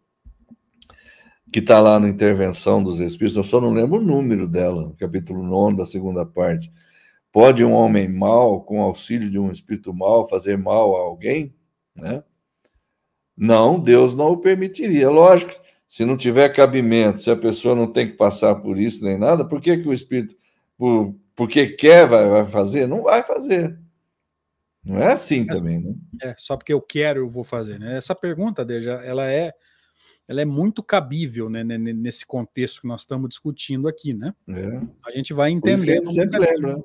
que está lá na intervenção dos Espíritos, eu só não lembro o número dela, capítulo 9 da segunda parte. Pode um homem mau, com auxílio de um espírito mau, fazer mal a alguém? Né? Não, Deus não o permitiria. Lógico, se não tiver cabimento, se a pessoa não tem que passar por isso nem nada, por que, que o espírito, por, porque quer, vai, vai fazer? Não vai fazer. Não é assim também, né? É, só porque eu quero, eu vou fazer, né? Essa pergunta, Deja, ela é, ela é muito cabível, né, nesse contexto que nós estamos discutindo aqui, né? É. A gente vai entender. sempre lembra. Né?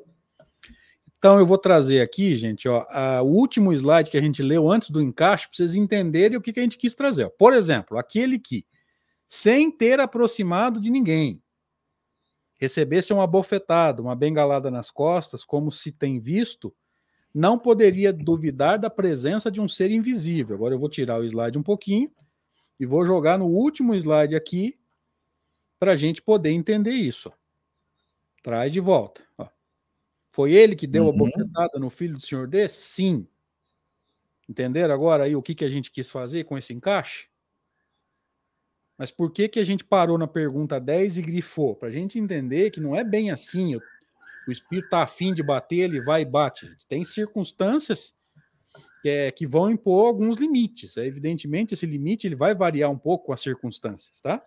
Então eu vou trazer aqui, gente, ó, a, o último slide que a gente leu antes do encaixe, para vocês entenderem o que, que a gente quis trazer. Ó. Por exemplo, aquele que, sem ter aproximado de ninguém, recebesse uma bofetada, uma bengalada nas costas, como se tem visto, não poderia duvidar da presença de um ser invisível. Agora eu vou tirar o slide um pouquinho e vou jogar no último slide aqui para a gente poder entender isso. Traz de volta. Ó. Foi ele que deu uhum. a bofetada no filho do senhor D? Sim. Entenderam agora aí o que, que a gente quis fazer com esse encaixe? Mas por que, que a gente parou na pergunta 10 e grifou? Para a gente entender que não é bem assim. O espírito está afim de bater, ele vai e bate. Tem circunstâncias que, é, que vão impor alguns limites. É, evidentemente, esse limite ele vai variar um pouco com as circunstâncias, tá?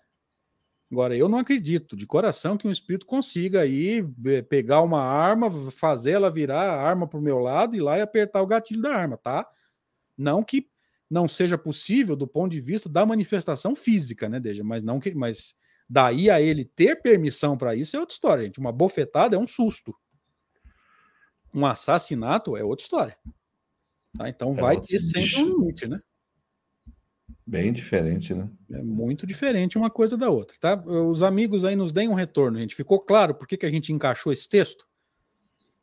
Agora, eu não acredito de coração que um espírito consiga aí pegar uma arma, fazer ela virar a arma para o meu lado e lá e apertar o gatilho da arma, tá? Não que não seja possível do ponto de vista da manifestação física, né, Deja? Mas não que, mas daí a ele ter permissão para isso é outra história, gente. Uma bofetada é um susto. Um assassinato é outra história. Tá? Então é vai ter sempre um limite, né? Bem diferente, né? É muito diferente uma coisa da outra, tá? Os amigos aí nos deem um retorno, gente. Ficou claro por que, que a gente encaixou esse texto?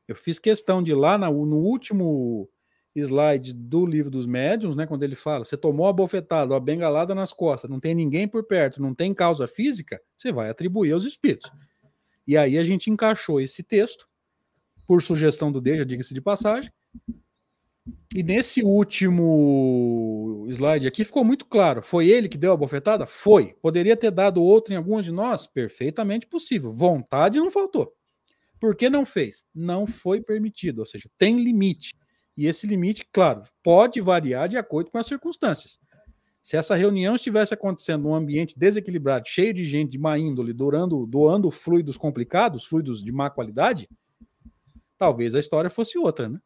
Eu fiz questão de ir lá no último slide do livro dos médiuns, né, quando ele fala, você tomou a bofetada, a bengalada nas costas, não tem ninguém por perto, não tem causa física, você vai atribuir aos espíritos. E aí a gente encaixou esse texto, por sugestão do Deja, diga-se de passagem, e nesse último slide aqui ficou muito claro. Foi ele que deu a bofetada? Foi. Poderia ter dado outro em alguns de nós? Perfeitamente possível. Vontade não faltou. Por que não fez? Não foi permitido, ou seja, tem limite. E esse limite, claro, pode variar de acordo com as circunstâncias. Se essa reunião estivesse acontecendo num ambiente desequilibrado, cheio de gente de má índole, doando, doando fluidos complicados, fluidos de má qualidade, talvez a história fosse outra, né?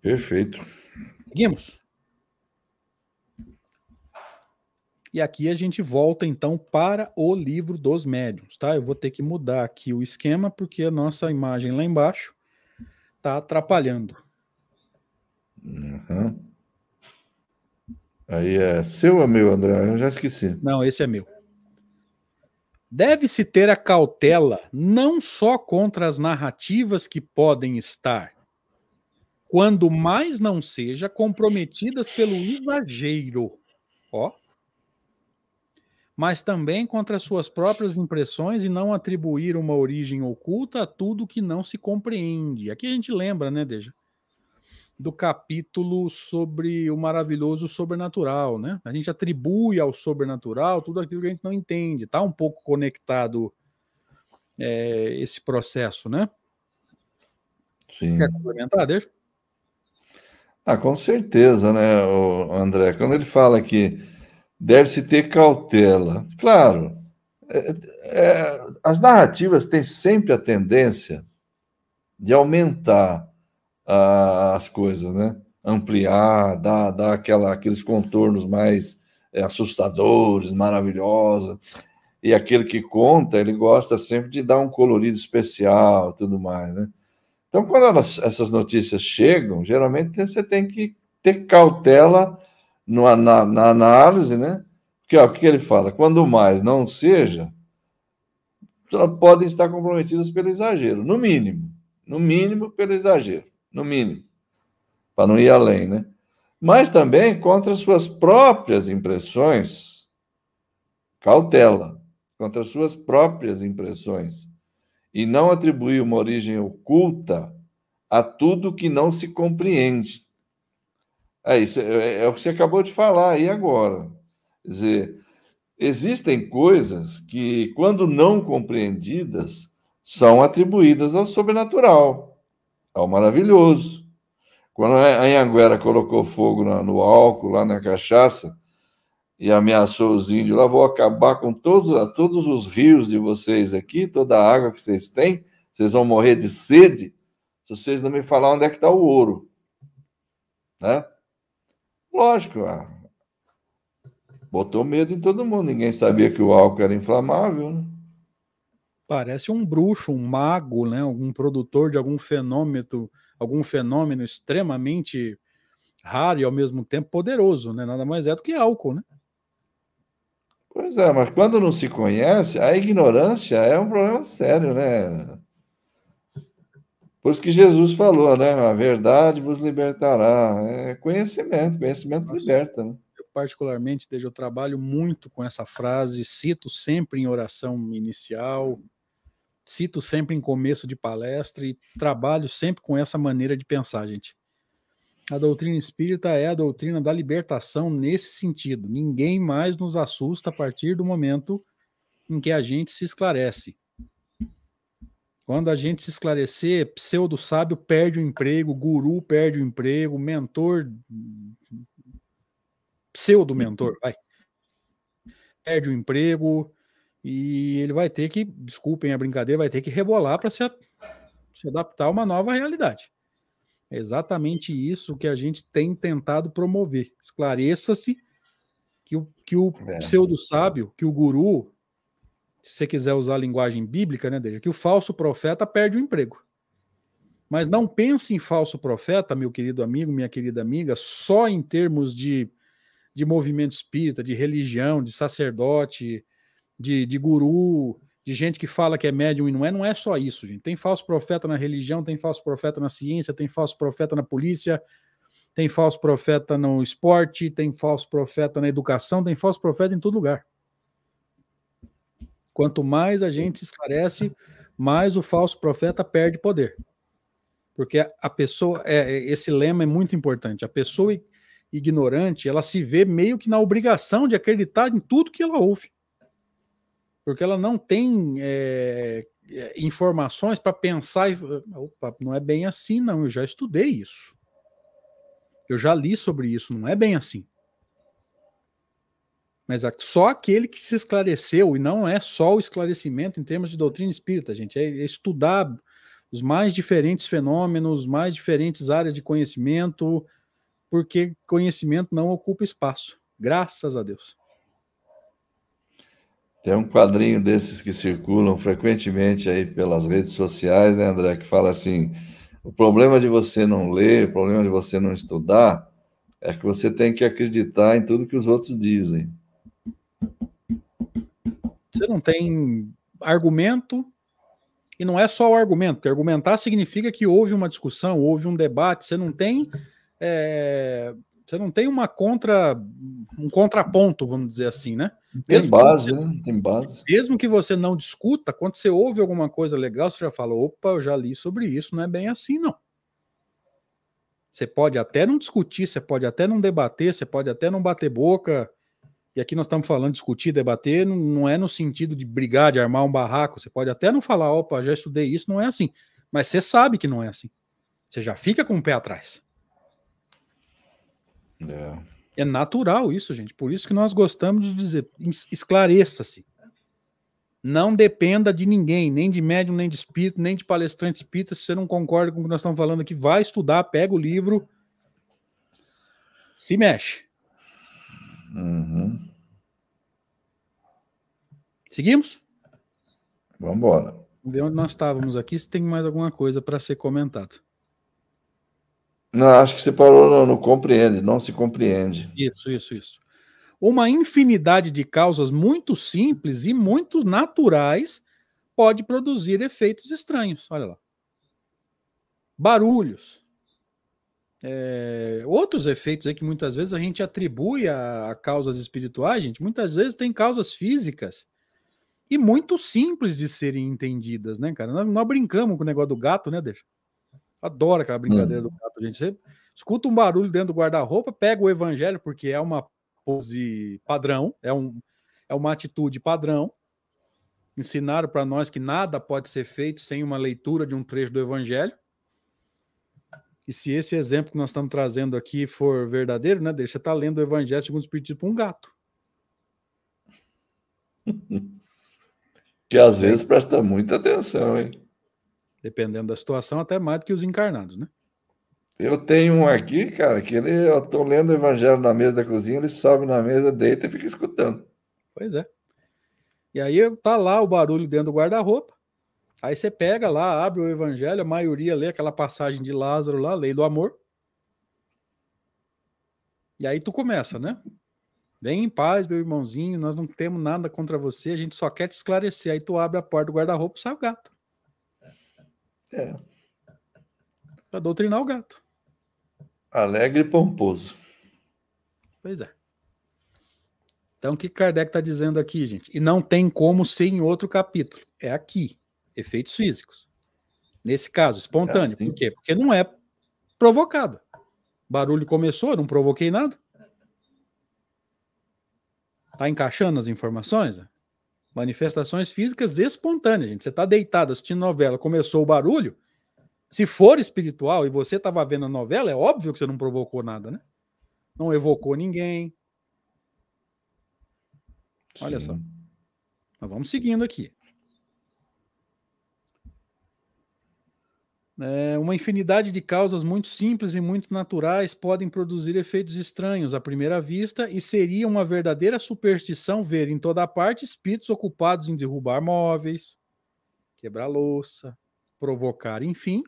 Perfeito. Seguimos. E aqui a gente volta então para o livro dos médiuns, tá? Eu vou ter que mudar aqui o esquema porque a nossa imagem lá embaixo está atrapalhando. Uhum. Aí é seu ou meu, André? Eu já esqueci. Não, esse é meu. Deve-se ter a cautela não só contra as narrativas que podem estar, quando mais não seja comprometidas pelo exagero, ó, mas também contra suas próprias impressões e não atribuir uma origem oculta a tudo que não se compreende. Aqui a gente lembra, né, Deja? Do capítulo sobre o maravilhoso sobrenatural, né? A gente atribui ao sobrenatural tudo aquilo que a gente não entende. Tá um pouco conectado é, esse processo, né? Sim. Quer complementar, Deixa? Ah, com certeza, né, André? Quando ele fala que deve-se ter cautela. Claro, é, é, as narrativas têm sempre a tendência de aumentar a, as coisas, né? Ampliar, dar, dar aquela, aqueles contornos mais é, assustadores, maravilhosos. e aquele que conta, ele gosta sempre de dar um colorido especial, tudo mais, né? Então, quando elas, essas notícias chegam, geralmente você tem que ter cautela na, na, na análise, né? Porque ó, o que ele fala? Quando mais não seja, podem estar comprometidas pelo exagero, no mínimo. No mínimo, pelo exagero. No mínimo. Para não ir além, né? Mas também contra suas próprias impressões. Cautela. Contra suas próprias impressões. E não atribuir uma origem oculta a tudo que não se compreende. É, isso, é, é o que você acabou de falar aí agora. Quer dizer, existem coisas que, quando não compreendidas, são atribuídas ao sobrenatural, ao maravilhoso. Quando a Anhanguera colocou fogo no álcool, lá na cachaça, e ameaçou os índios, lá vou acabar com todos, todos os rios de vocês aqui, toda a água que vocês têm, vocês vão morrer de sede, se vocês não me falar onde é que está o ouro. Né? Lógico, ah, botou medo em todo mundo. Ninguém sabia que o álcool era inflamável, né? Parece um bruxo, um mago, né? Algum produtor de algum fenômeno, algum fenômeno extremamente raro e ao mesmo tempo poderoso, né? Nada mais é do que álcool, né? Pois é, mas quando não se conhece, a ignorância é um problema sério, né? Por isso que Jesus falou, né? A verdade vos libertará. É conhecimento, conhecimento Nossa. liberta, né? particularmente, desde eu trabalho muito com essa frase, cito sempre em oração inicial, cito sempre em começo de palestra e trabalho sempre com essa maneira de pensar, gente. A doutrina espírita é a doutrina da libertação nesse sentido. Ninguém mais nos assusta a partir do momento em que a gente se esclarece. Quando a gente se esclarecer, pseudo-sábio perde o emprego, guru perde o emprego, mentor pseudo-mentor, vai. Perde o emprego e ele vai ter que, desculpem a brincadeira, vai ter que rebolar para se, se adaptar a uma nova realidade. É exatamente isso que a gente tem tentado promover. Esclareça-se que o, que o é. pseudo-sábio, que o guru, se você quiser usar a linguagem bíblica, né, Deja, que o falso profeta perde o emprego. Mas não pense em falso profeta, meu querido amigo, minha querida amiga, só em termos de de movimento espírita, de religião, de sacerdote, de, de guru, de gente que fala que é médium e não é, não é só isso, gente. Tem falso profeta na religião, tem falso profeta na ciência, tem falso profeta na polícia, tem falso profeta no esporte, tem falso profeta na educação, tem falso profeta em todo lugar. Quanto mais a gente esclarece, mais o falso profeta perde poder. Porque a pessoa, é, esse lema é muito importante. A pessoa ignorante, ela se vê meio que na obrigação de acreditar em tudo que ela ouve. Porque ela não tem é, informações para pensar e. Opa, não é bem assim, não. Eu já estudei isso. Eu já li sobre isso, não é bem assim. Mas só aquele que se esclareceu, e não é só o esclarecimento em termos de doutrina espírita, gente, é estudar os mais diferentes fenômenos, mais diferentes áreas de conhecimento, porque conhecimento não ocupa espaço. Graças a Deus. Tem um quadrinho desses que circulam frequentemente aí pelas redes sociais, né, André, que fala assim: o problema de você não ler, o problema de você não estudar, é que você tem que acreditar em tudo que os outros dizem. Você não tem argumento, e não é só o argumento, porque argumentar significa que houve uma discussão, houve um debate, você não tem é, você não tem uma contra um contraponto, vamos dizer assim, né? Tem mesmo base, você, né? Tem base. Mesmo que você não discuta, quando você ouve alguma coisa legal, você já fala: opa, eu já li sobre isso, não é bem assim, não. Você pode até não discutir, você pode até não debater, você pode até não bater boca. E aqui nós estamos falando discutir, debater, não é no sentido de brigar, de armar um barraco. Você pode até não falar, opa, já estudei isso, não é assim. Mas você sabe que não é assim. Você já fica com o pé atrás. É. é natural isso, gente. Por isso que nós gostamos de dizer: esclareça-se. Não dependa de ninguém, nem de médium, nem de espírito, nem de palestrante espírita. Se você não concorda com o que nós estamos falando aqui, vai estudar, pega o livro, se mexe. Uhum. Seguimos? Vamos embora. Vamos ver onde nós estávamos aqui, se tem mais alguma coisa para ser comentado. Não, acho que você parou no, no compreende, não se compreende. Isso, isso, isso. Uma infinidade de causas muito simples e muito naturais pode produzir efeitos estranhos. Olha lá. Barulhos. É, outros efeitos aí que muitas vezes a gente atribui a, a causas espirituais, gente, muitas vezes tem causas físicas e muito simples de serem entendidas, né, cara? Nós, nós brincamos com o negócio do gato, né, Deixa? Adoro aquela brincadeira hum. do gato, gente. Você escuta um barulho dentro do guarda-roupa, pega o evangelho, porque é uma pose padrão, é, um, é uma atitude padrão. Ensinaram para nós que nada pode ser feito sem uma leitura de um trecho do evangelho. E se esse exemplo que nós estamos trazendo aqui for verdadeiro, né? Deixa estar tá lendo o evangelho segundo o Espírito para um gato. [laughs] que às vezes presta muita atenção, hein? Dependendo da situação, até mais do que os encarnados, né? Eu tenho um aqui, cara, que ele, eu tô lendo o evangelho na mesa da cozinha, ele sobe na mesa, deita e fica escutando. Pois é. E aí tá lá o barulho dentro do guarda-roupa. Aí você pega lá, abre o evangelho, a maioria lê aquela passagem de Lázaro lá, lei do amor. E aí tu começa, né? Vem em paz, meu irmãozinho, nós não temos nada contra você, a gente só quer te esclarecer. Aí tu abre a porta do guarda-roupa e sai o gato. É. Pra doutrinar o gato. Alegre e pomposo. Pois é. Então, o que Kardec está dizendo aqui, gente? E não tem como ser em outro capítulo. É aqui. Efeitos físicos. Nesse caso, espontâneo. Assim. Por quê? Porque não é provocado. Barulho começou, eu não provoquei nada. Tá encaixando as informações? Manifestações físicas espontâneas, gente. Você está deitado assistindo novela, começou o barulho. Se for espiritual e você estava vendo a novela, é óbvio que você não provocou nada, né? Não evocou ninguém. Olha Sim. só. Mas vamos seguindo aqui. É, uma infinidade de causas muito simples e muito naturais podem produzir efeitos estranhos à primeira vista e seria uma verdadeira superstição ver em toda parte espíritos ocupados em derrubar móveis, quebrar louça, provocar, enfim,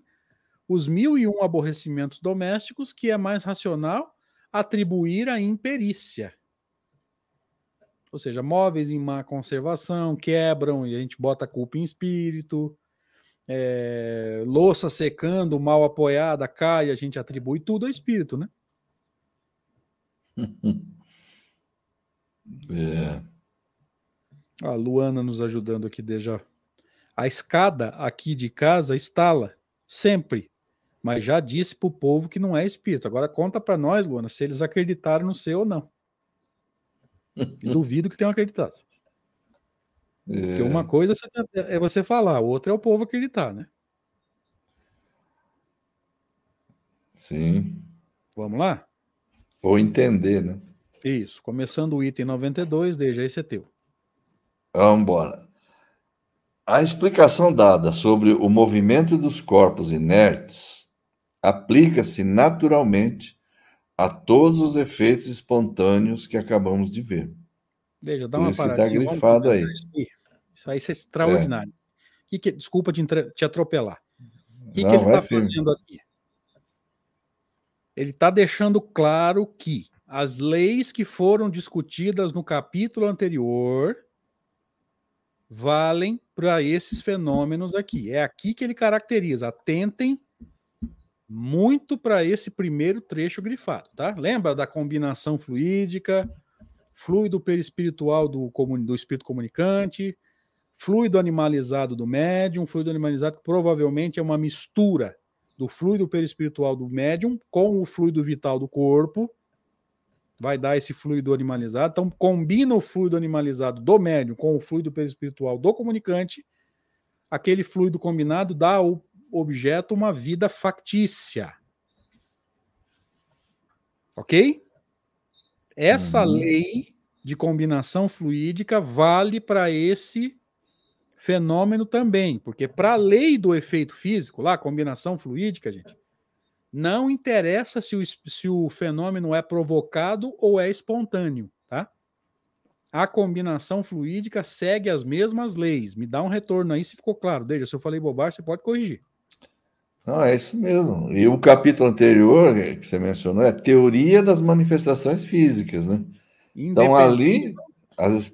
os mil e um aborrecimentos domésticos que é mais racional atribuir à imperícia. Ou seja, móveis em má conservação quebram e a gente bota a culpa em espírito é, louça secando, mal apoiada, cai, a gente atribui tudo ao espírito, né? [laughs] É. A Luana nos ajudando aqui, já. A escada aqui de casa estala, sempre. Mas já disse para o povo que não é espírito. Agora conta para nós, Luana, se eles acreditaram no seu ou não. [laughs] Duvido que tenham acreditado. É. Porque uma coisa é você falar, outra é o povo acreditar, né? Sim. Vamos lá? Ou entender, né? Isso. Começando o item 92, deixa esse é teu. Vamos embora. A explicação dada sobre o movimento dos corpos inertes aplica-se naturalmente a todos os efeitos espontâneos que acabamos de ver. Veja, dá Por uma isso paradinha. Está grifado aí. Isso aí é extraordinário. É. Que que, desculpa te, te atropelar. O que, que ele está é fazendo aqui? Ele está deixando claro que as leis que foram discutidas no capítulo anterior valem para esses fenômenos aqui. É aqui que ele caracteriza. Atentem muito para esse primeiro trecho grifado, tá? Lembra da combinação fluídica, fluido perispiritual do, do espírito comunicante, fluido animalizado do médium, fluido animalizado provavelmente é uma mistura do fluido perispiritual do médium com o fluido vital do corpo, vai dar esse fluido animalizado. Então, combina o fluido animalizado do médium com o fluido perispiritual do comunicante, aquele fluido combinado dá ao objeto uma vida factícia. Ok? Essa uhum. lei de combinação fluídica vale para esse fenômeno também, porque para a lei do efeito físico, lá, combinação fluídica, gente, não interessa se o, se o fenômeno é provocado ou é espontâneo, tá? a combinação fluídica segue as mesmas leis. Me dá um retorno aí se ficou claro. Deja, se eu falei bobagem, você pode corrigir. Não, é isso mesmo. E o capítulo anterior que você mencionou é teoria das manifestações físicas, né? Então ali as,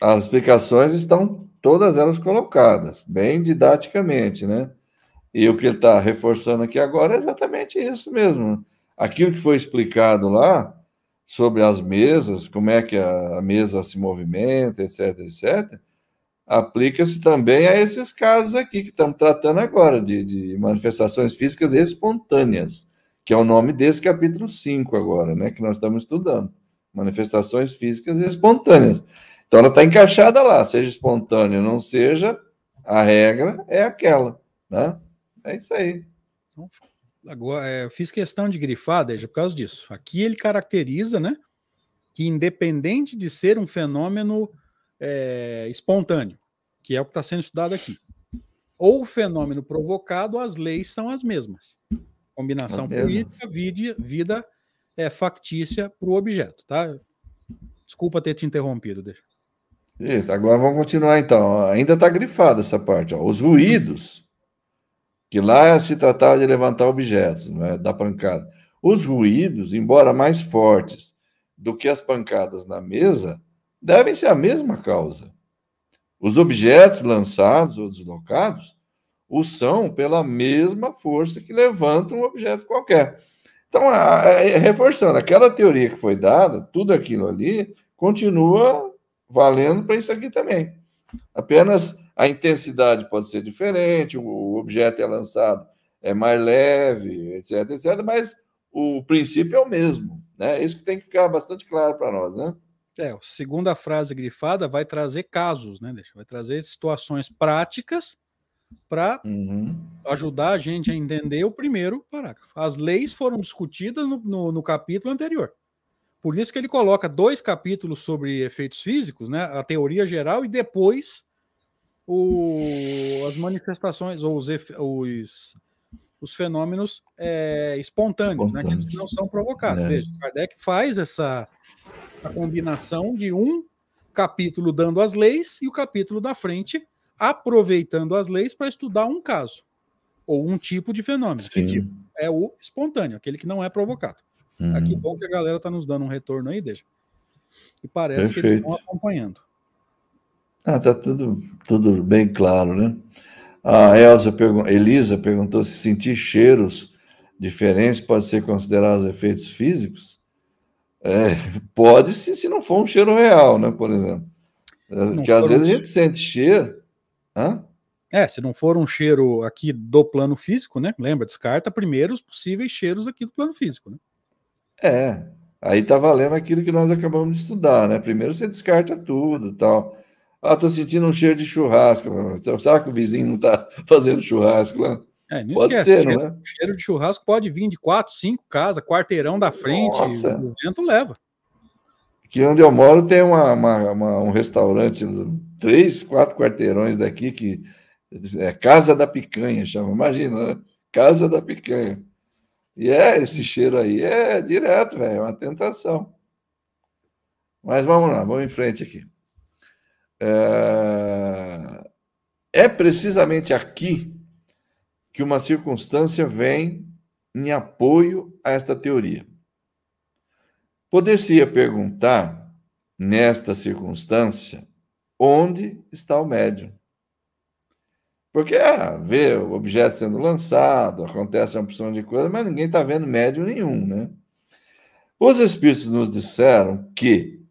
as explicações estão todas elas colocadas, bem didaticamente, né? E o que ele está reforçando aqui agora é exatamente isso mesmo. Aquilo que foi explicado lá sobre as mesas, como é que a mesa se movimenta, etc, etc, aplica-se também a esses casos aqui que estamos tratando agora, de, de, manifestações físicas espontâneas, que é o nome desse capítulo 5 agora, né, que nós estamos estudando. Manifestações físicas espontâneas. Então ela está encaixada lá, seja espontânea ou não seja, a regra é aquela, né? É isso aí. Então, agora, é, eu fiz questão de grifar, desde por causa disso. Aqui ele caracteriza, né, que independente de ser um fenômeno é, espontâneo, que é o que está sendo estudado aqui, ou fenômeno provocado, as leis são as mesmas. Combinação política, vida, vida é factícia para o objeto, tá? Desculpa ter te interrompido, deixa. Isso, agora vamos continuar então. Ainda está grifada essa parte. Ó. Os ruídos, que lá se tratava de levantar objetos, é? da pancada. Os ruídos, embora mais fortes do que as pancadas na mesa, devem ser a mesma causa. Os objetos lançados ou deslocados o são pela mesma força que levanta um objeto qualquer. Então, reforçando, aquela teoria que foi dada, tudo aquilo ali, continua valendo para isso aqui também. Apenas a intensidade pode ser diferente, o objeto é lançado é mais leve, etc, etc, mas o princípio é o mesmo, né? Isso que tem que ficar bastante claro para nós, né? É, a segunda frase grifada vai trazer casos, né? Vai trazer situações práticas para uhum. ajudar a gente a entender o primeiro parágrafo. As leis foram discutidas no, no, no, capítulo anterior. Por isso que ele coloca dois capítulos sobre efeitos físicos, né? A teoria geral e depois o, as manifestações ou os, os, os fenômenos é, espontâneos, espontâneos, né? Aqueles que não são provocados. É. Veja, Kardec faz essa a combinação de um capítulo dando as leis e o capítulo da frente aproveitando as leis para estudar um caso ou um tipo de fenômeno. Que tipo? É o espontâneo, aquele que não é provocado. Uhum. Aqui bom que a galera está nos dando um retorno aí, deixa. E parece Perfeito. que eles estão acompanhando. Ah, tá tudo, tudo bem claro, né? A Elsa pergun Elisa perguntou se sentir cheiros diferentes pode ser considerado efeitos físicos. É, pode se, se não for um cheiro real, né? Por exemplo. Porque às vezes a gente sente cheiro. Hã? É, se não for um cheiro aqui do plano físico, né? Lembra, descarta primeiro os possíveis cheiros aqui do plano físico, né? É, aí tá valendo aquilo que nós acabamos de estudar, né? Primeiro você descarta tudo tal. Ah, tô sentindo um cheiro de churrasco. Será que o vizinho não tá [laughs] fazendo churrasco lá? É, não pode esquece, ser, cheiro, não é? cheiro de churrasco pode vir de quatro, cinco casas, quarteirão da frente, Nossa. o vento leva. Aqui onde eu moro tem uma, uma, uma, um restaurante, três, quatro quarteirões daqui, que é Casa da Picanha, chama. Imagina, né? Casa da Picanha. E é, esse cheiro aí é direto, velho, é uma tentação. Mas vamos lá, vamos em frente aqui. É, é precisamente aqui que uma circunstância vem em apoio a esta teoria. Poder-se-ia perguntar, nesta circunstância, onde está o médium? Porque ah, vê o objeto sendo lançado, acontece uma opção de coisa, mas ninguém está vendo médium nenhum, né? Os Espíritos nos disseram que,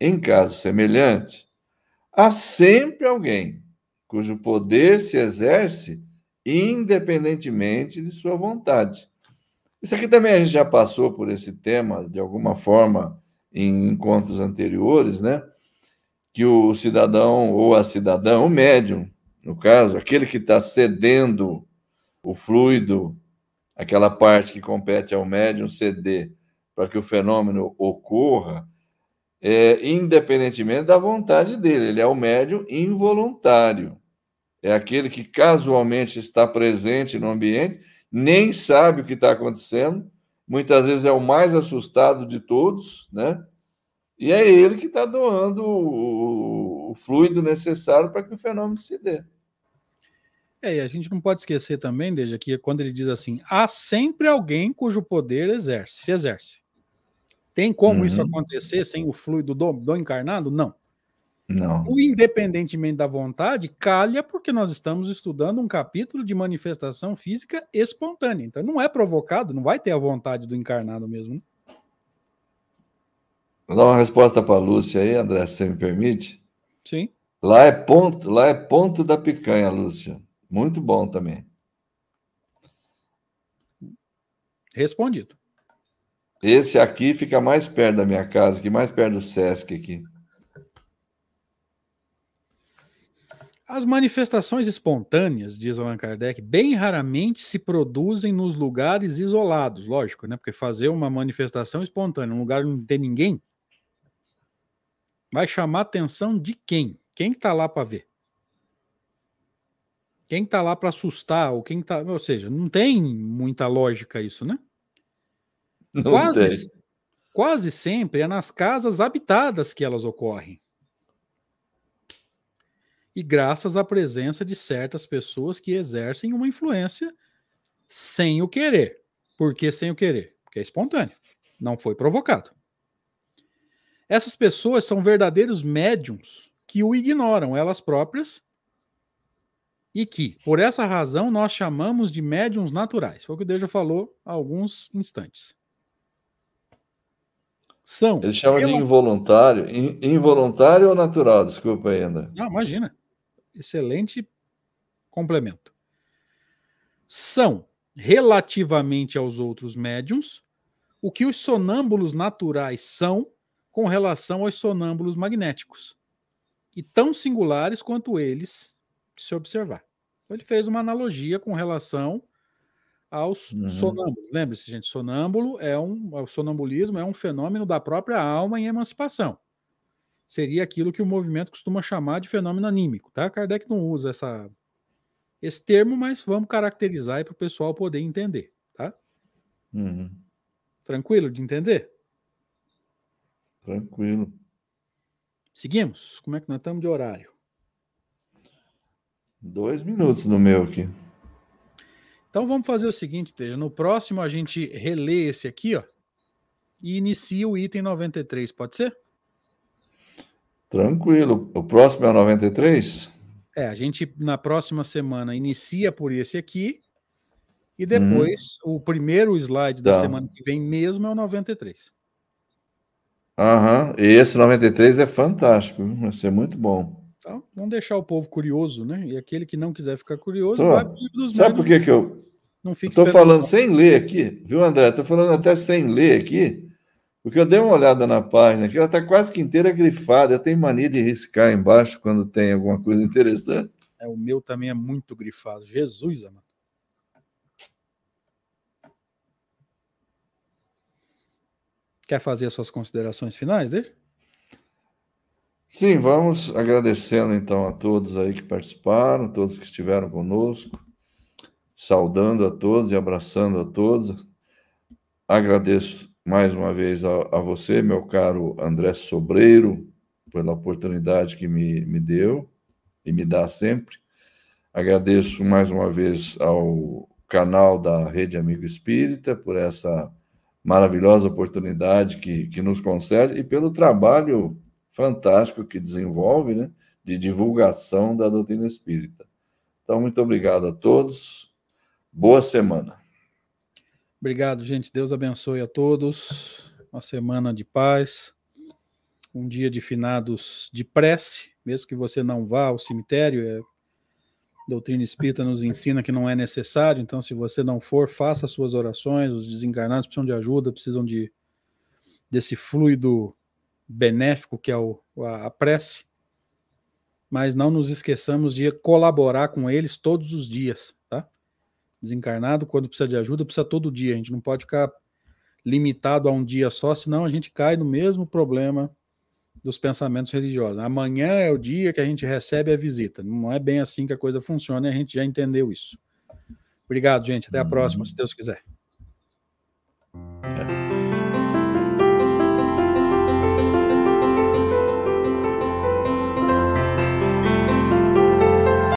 em caso semelhante, há sempre alguém cujo poder se exerce independentemente de sua vontade. Isso aqui também a gente já passou por esse tema de alguma forma em encontros anteriores, né? Que o cidadão ou a cidadã, o médium, no caso, aquele que está cedendo o fluido, aquela parte que compete ao médium ceder para que o fenômeno ocorra, é, independentemente da vontade dele, ele é o médium involuntário é aquele que casualmente está presente no ambiente, nem sabe o que está acontecendo, muitas vezes é o mais assustado de todos, né? E é ele que está doando o, o, fluido necessário para que o fenômeno se dê. É, e a gente não pode esquecer também, desde que quando ele diz assim, há sempre alguém cujo poder exerce, se exerce. Tem como uhum. isso acontecer sem o fluido do, do encarnado? Não. Não. O independentemente da vontade calha porque nós estamos estudando um capítulo de manifestação física espontânea. Então não é provocado, não vai ter a vontade do encarnado mesmo. Né? Vou dar uma resposta para a Lúcia aí, André, se você me permite. Sim. Lá é ponto, lá é ponto da picanha, Lúcia. Muito bom também. Respondido. Esse aqui fica mais perto da minha casa, que mais perto do Sesc aqui. As manifestações espontâneas, diz Allan Kardec, bem raramente se produzem nos lugares isolados, lógico, né? Porque fazer uma manifestação espontânea num lugar onde não tem ninguém vai chamar a atenção de quem? Quem está lá para ver? Quem está lá para assustar ou quem tá, ou seja, não tem muita lógica isso, né? Não quase, tem. quase sempre é nas casas habitadas que elas ocorrem e graças à presença de certas pessoas que exercem uma influência sem o querer. Por que sem o querer? Porque é espontâneo, não foi provocado. Essas pessoas são verdadeiros médiums que o ignoram elas próprias e que, por essa razão, nós chamamos de médiums naturais. Foi o que o Deja falou há alguns instantes. São. Ele chama de involuntário. Involuntário ou natural? Desculpa aí, André. Não, imagina excelente complemento. São, relativamente aos outros médiums, o que os sonâmbulos naturais são com relação aos sonâmbulos magnéticos. E tão singulares quanto eles de se observar. Então, ele fez uma analogia com relação aos uhum. sonâmbulos. Lembre-se, gente, sonâmbulo é um, o sonambulismo é um fenômeno da própria alma em emancipação seria aquilo que o movimento costuma chamar de fenômeno anímico, tá? Kardec não usa essa, esse termo, mas vamos caracterizar para o pessoal poder entender, tá? Uhum. Tranquilo de entender? Tranquilo. Seguimos? Como é que nós estamos de horário? Dois minutos no meu aqui. Então vamos fazer o seguinte, Teja. No próximo a gente relê esse aqui, ó, e inicia o item 93, pode ser? Tranquilo. O próximo é o 93? É, a gente na próxima semana inicia por esse aqui e depois uhum. o primeiro slide da tá. semana que vem mesmo é o 93. Aham, uhum. e esse 93 é fantástico, vai ser muito bom. Então, vamos deixar o povo curioso, né? E aquele que não quiser ficar curioso, Tô. vai dos Sabe por que, que eu não estou falando sem ler aqui, viu, André? Estou falando até sem ler aqui, porque eu dei uma olhada na página aqui, ela está quase que inteira grifada. Eu tenho mania de riscar embaixo quando tem alguma coisa interessante. É, o meu também é muito grifado. Jesus, amado. Quer fazer as suas considerações finais, deixa? Sim, vamos agradecendo então a todos aí que participaram, todos que estiveram conosco, saudando a todos e abraçando a todos. Agradeço mais uma vez a, a, você, meu caro André Sobreiro, pela oportunidade que me, me deu e me dá sempre. Agradeço mais uma vez ao canal da Rede Amigo Espírita por essa maravilhosa oportunidade que, que nos concede e pelo trabalho fantástico que desenvolve, né, de divulgação da doutrina espírita. Então, muito obrigado a todos. Boa semana. Obrigado, gente. Deus abençoe a todos. Uma semana de paz. Um dia de finados de prece, mesmo que você não vá ao cemitério. É... A doutrina espírita nos ensina que não é necessário, então, se você não for, faça suas orações. Os desencarnados precisam de ajuda, precisam de desse fluido benéfico que é o, a, a prece. Mas não nos esqueçamos de colaborar com eles todos os dias desencarnado, quando precisa de ajuda, precisa todo dia. A gente não pode ficar limitado a um dia só, senão a gente cai no mesmo problema dos pensamentos religiosos. Amanhã é o dia que a gente recebe a visita. Não é bem assim que a coisa funciona e a gente já entendeu isso. Obrigado, gente. Até a próxima, se Deus quiser. É.